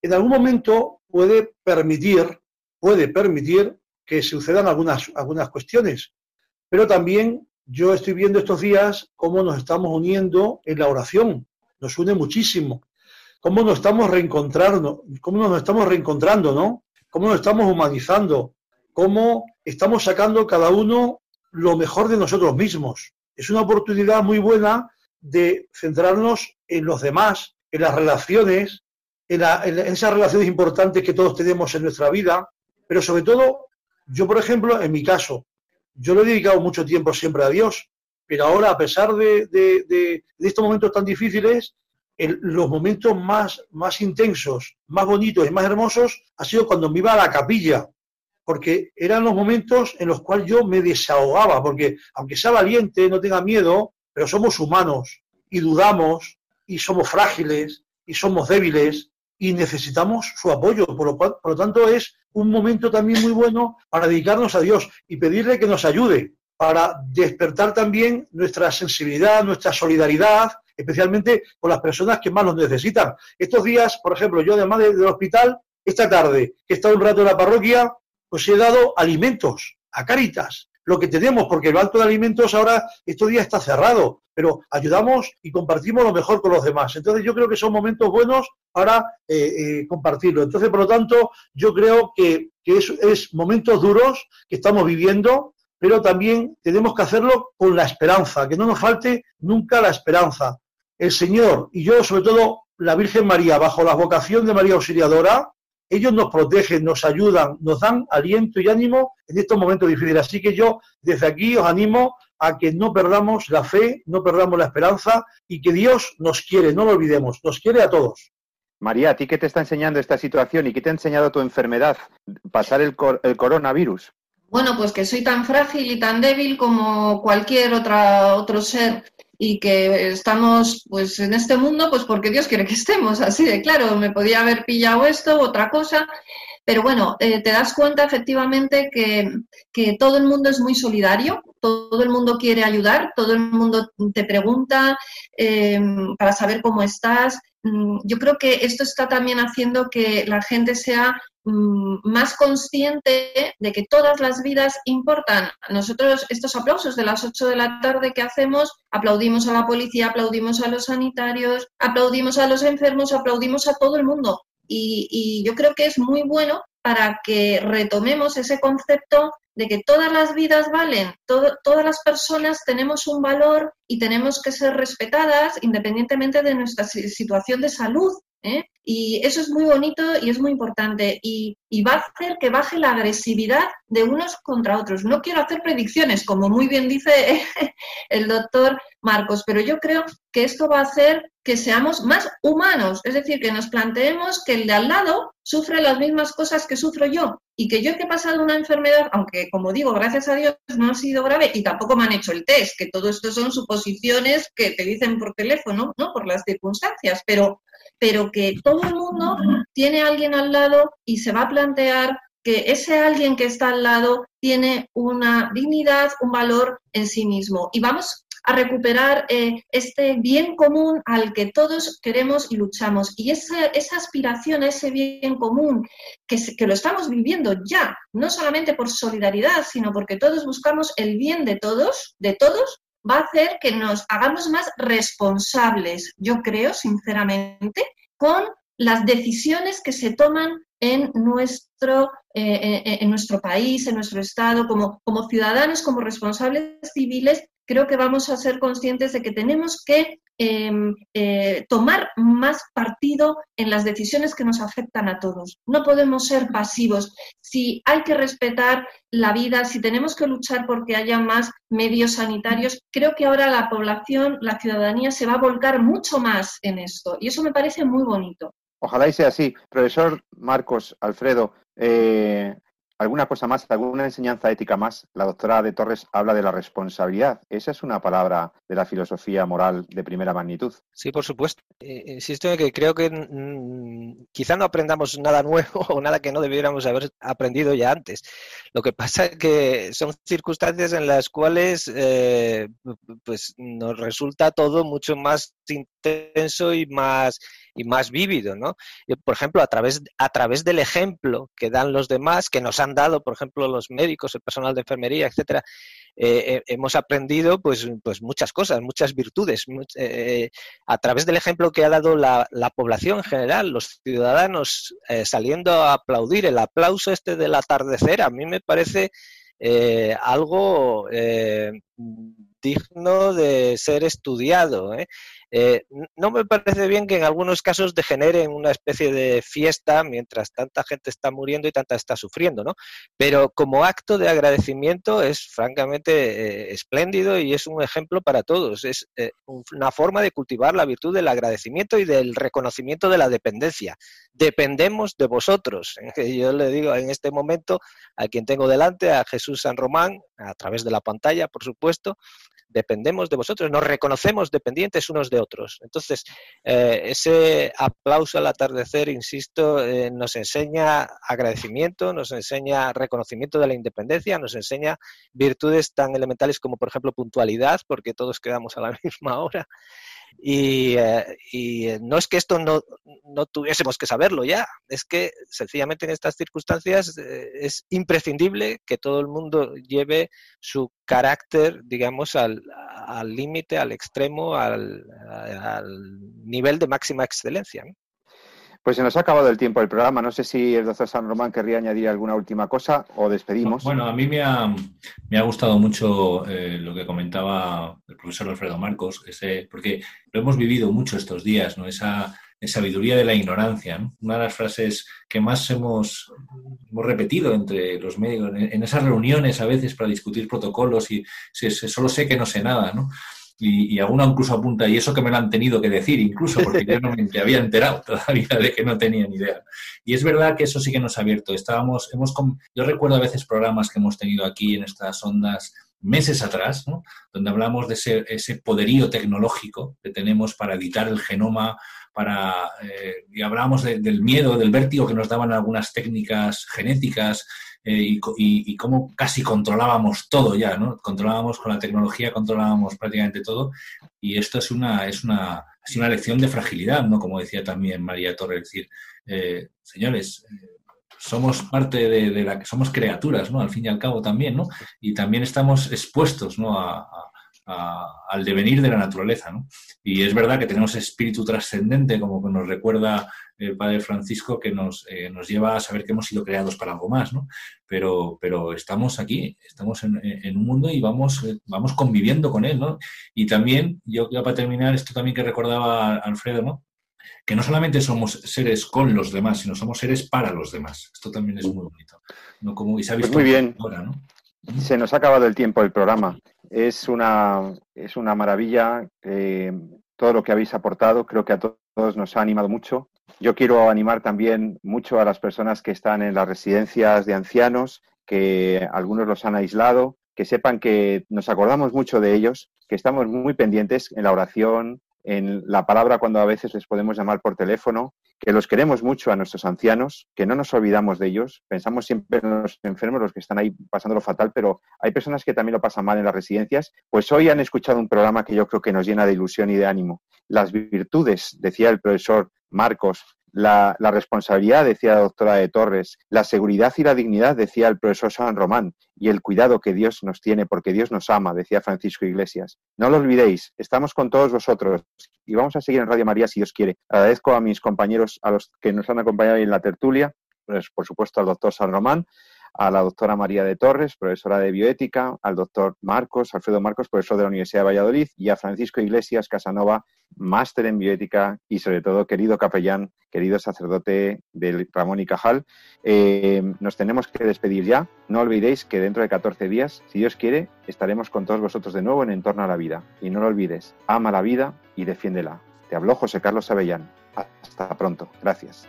En algún momento puede permitir, puede permitir que sucedan algunas, algunas cuestiones, pero también yo estoy viendo estos días cómo nos estamos uniendo en la oración. Nos une muchísimo. Cómo nos estamos reencontrando, cómo nos estamos reencontrando, ¿no? Cómo nos estamos humanizando, cómo estamos sacando cada uno lo mejor de nosotros mismos es una oportunidad muy buena de centrarnos en los demás, en las relaciones, en, esas relaciones importantes que todos tenemos en nuestra vida, pero sobre todo, yo por ejemplo, en mi caso, yo le he dedicado mucho tiempo siempre a Dios, pero ahora, a pesar de, estos momentos tan difíciles, los momentos más, más intensos, más bonitos y más hermosos ha sido cuando me iba a la capilla, porque eran los momentos en los cuales yo me desahogaba, porque aunque sea valiente, no tenga miedo, pero somos humanos y dudamos y somos frágiles y somos débiles y necesitamos su apoyo. Por lo, por lo tanto, es un momento también muy bueno para dedicarnos a Dios y pedirle que nos ayude para despertar también nuestra sensibilidad, nuestra solidaridad, especialmente con las personas que más nos necesitan. Estos días, por ejemplo, yo además del hospital, esta tarde, que he estado un rato en la parroquia, pues he dado alimentos a Caritas, lo que tenemos, porque el banco de alimentos ahora estos días está cerrado, pero ayudamos y compartimos lo mejor con los demás. Entonces yo creo que son momentos buenos para eh, eh, compartirlo. Entonces, por lo tanto, yo creo que, es, es momentos duros que estamos viviendo, pero también tenemos que hacerlo con la esperanza, que no nos falte nunca la esperanza. El Señor y yo, sobre todo la Virgen María, bajo la vocación de María Auxiliadora, ellos nos protegen, nos ayudan, nos dan aliento y ánimo en estos momentos difíciles. Así que yo desde aquí os animo a que no perdamos la fe, no perdamos la esperanza y que Dios nos quiere, no lo olvidemos, nos quiere a todos. María, ¿a ti qué te está enseñando esta situación y qué te ha enseñado tu enfermedad, pasar el, el coronavirus? Bueno, pues que soy tan frágil y tan débil como cualquier otra, otro ser y que estamos pues en este mundo pues porque Dios quiere que estemos así de claro me podía haber pillado esto otra cosa Pero bueno, eh, te das cuenta efectivamente que, todo el mundo es muy solidario, todo el mundo quiere ayudar, todo el mundo te pregunta eh, para saber cómo estás. Mm, yo creo que esto está también haciendo que la gente sea mm, más consciente de que todas las vidas importan. Nosotros estos aplausos de las 8 de la tarde que hacemos, aplaudimos a la policía, aplaudimos a los sanitarios, aplaudimos a los enfermos, aplaudimos a todo el mundo. Y, yo creo que es muy bueno para que retomemos ese concepto de que todas las vidas valen, todas las personas tenemos un valor y tenemos que ser respetadas independientemente de nuestra situación de salud. ¿eh? Y eso es muy bonito y es muy importante y, va a hacer que baje la agresividad de unos contra otros. No quiero hacer predicciones, como muy bien dice [laughs] el doctor Marcos, pero yo creo que esto va a hacer que seamos más humanos, es decir, que nos planteemos que el de al lado sufre las mismas cosas que sufro yo y que yo que he pasado una enfermedad, aunque como digo, gracias a Dios no ha sido grave y tampoco me han hecho el test, que todo esto son suposiciones que te dicen por teléfono, ¿no? Por las circunstancias, pero pero que todo el mundo tiene a alguien al lado y se va a plantear que ese alguien que está al lado tiene una dignidad, un valor en sí mismo. Y vamos a recuperar eh, este bien común al que todos queremos y luchamos. Y esa, aspiración a ese bien común, que lo estamos viviendo ya, no solamente por solidaridad, sino porque todos buscamos el bien de todos, de todos, va a hacer que nos hagamos más responsables, yo creo, sinceramente, con las decisiones que se toman en nuestro, eh, eh, en nuestro país, en nuestro Estado, como, como ciudadanos, como responsables civiles, creo que vamos a ser conscientes de que tenemos que Em, eh, tomar más partido en las decisiones que nos afectan a todos. No podemos ser pasivos. Si hay que respetar la vida, si tenemos que luchar porque haya más medios sanitarios, creo que ahora la población, la ciudadanía se va a volcar mucho más en esto. Y eso me parece muy bonito. Ojalá y sea así. Profesor Marcos, Alfredo, eh, ¿Alguna cosa más, alguna enseñanza ética más? La doctora de Torres habla de la responsabilidad. Esa es una palabra de la filosofía moral de primera magnitud. Sí, por supuesto. Eh, insisto en que creo que quizá no aprendamos nada nuevo [laughs] o nada que no debiéramos haber aprendido ya antes. Lo que pasa es que son circunstancias en las cuales eh, pues nos resulta todo mucho más intenso y más y más vívido, ¿no? por ejemplo, a través, a través del ejemplo que dan los demás, que nos han dado, por ejemplo, los médicos, el personal de enfermería, etcétera, eh, eh, hemos aprendido pues, pues muchas cosas, muchas virtudes. Eh, a través del ejemplo que ha dado la, población en general, los ciudadanos saliendo a aplaudir, el aplauso este del atardecer, a mí me parece algo digno de ser estudiado. ¿eh? Eh, no me parece bien que en algunos casos degenere en una especie de fiesta mientras tanta gente está muriendo y tanta está sufriendo, ¿no? Pero como acto de agradecimiento es francamente eh, espléndido y es un ejemplo para todos. Es una forma de cultivar la virtud del agradecimiento y del reconocimiento de la dependencia. Dependemos de vosotros. [laughs] Yo le digo en este momento a quien tengo delante, a Jesús San Román, a través de la pantalla, por supuesto, dependemos de vosotros, nos reconocemos dependientes unos de Entonces, eh, ese aplauso al atardecer, insisto, eh, nos enseña agradecimiento, nos enseña reconocimiento de la independencia, nos enseña virtudes tan elementales como, por ejemplo, puntualidad, porque todos quedamos a la [laughs] misma hora. Y, eh, y, no es que esto no, no, tuviésemos que saberlo ya, es que sencillamente en estas circunstancias es imprescindible que todo el mundo lleve su carácter, digamos, al límite, al, extremo, al, nivel de máxima excelencia. Pues se nos ha acabado el tiempo del programa. No sé si el doctor San Román querría añadir alguna última cosa o despedimos. Bueno, a mí me ha, me ha gustado mucho eh, lo que comentaba el profesor Alfredo Marcos, ese, porque lo hemos vivido mucho estos días, ¿no? Esa sabiduría de la ignorancia. Una de las frases que más hemos, hemos repetido entre los médicos, en, esas reuniones a veces para discutir protocolos y solo sé que no sé nada, ¿no? Y, y, alguna incluso apunta, y eso que me lo han tenido que decir, incluso, porque yo no me había enterado [laughs] todavía de que no tenía ni idea. Y es verdad que eso sí que nos ha abierto. Estábamos, hemos, yo recuerdo a veces programas que hemos tenido aquí en estas ondas meses atrás, donde hablamos de ese, ese, poderío tecnológico que tenemos para editar el genoma, para eh, y hablábamos del miedo, del vértigo que nos daban algunas técnicas genéticas eh, y, cómo casi controlábamos todo ya, ¿no? Controlábamos con la tecnología, controlábamos prácticamente todo y esto es una, es una, es una lección de fragilidad, ¿no? Como decía también María Torres, es decir, eh, señores, somos parte de, la que somos criaturas, ¿no? Al fin y al cabo también, ¿no? Y también estamos expuestos, ¿no? Al devenir de la naturaleza, ¿no? Y es verdad que tenemos espíritu trascendente, como nos recuerda el Padre Francisco, que nos, eh, nos lleva a saber que hemos sido creados para algo más, ¿no? Pero, pero estamos aquí, estamos en, en un mundo y vamos, eh, vamos conviviendo con él, ¿no? Y también, yo ya para terminar, esto también que recordaba Alfredo, ¿no? Que no solamente somos seres con los demás, sino somos seres para los demás. Esto también es muy bonito. ¿no? Como, y pues muy bien. Se nos ha acabado el tiempo del programa. Es una, es una maravilla eh, todo lo que habéis aportado. Creo que a todos nos ha animado mucho. Yo quiero animar también mucho a las personas que están en las residencias de ancianos, que algunos los han aislado, que sepan que nos acordamos mucho de ellos, que estamos muy pendientes en la oración, en la palabra cuando a veces les podemos llamar por teléfono, que los queremos mucho a nuestros ancianos, que no nos olvidamos de ellos. Pensamos siempre en los enfermos, los que están ahí pasándolo fatal, pero hay personas que también lo pasan mal en las residencias. Pues hoy han escuchado un programa que yo creo que nos llena de ilusión y de ánimo. Las virtudes, decía el profesor Marcos, la, responsabilidad, decía la doctora de Torres, la seguridad y la dignidad, decía el profesor San Román, y el cuidado que Dios nos tiene, porque Dios nos ama, decía Francisco Iglesias. No lo olvidéis, estamos con todos vosotros y vamos a seguir en Radio María si Dios quiere. Agradezco a mis compañeros, a los que nos han acompañado en la tertulia, pues, por supuesto al doctor San Román, a la doctora María de Torres, profesora de bioética, al doctor Marcos, Alfredo Marcos, profesor de la Universidad de Valladolid, y a Francisco Iglesias Casanova, máster en bioética y sobre todo querido capellán, querido sacerdote del Ramón y Cajal. Eh, nos tenemos que despedir ya. No olvidéis que dentro de 14 días, si Dios quiere, estaremos con todos vosotros de nuevo en Entorno a la Vida. Y no lo olvides, ama la vida y defiéndela. Te habló José Carlos Avellán. Hasta pronto. Gracias.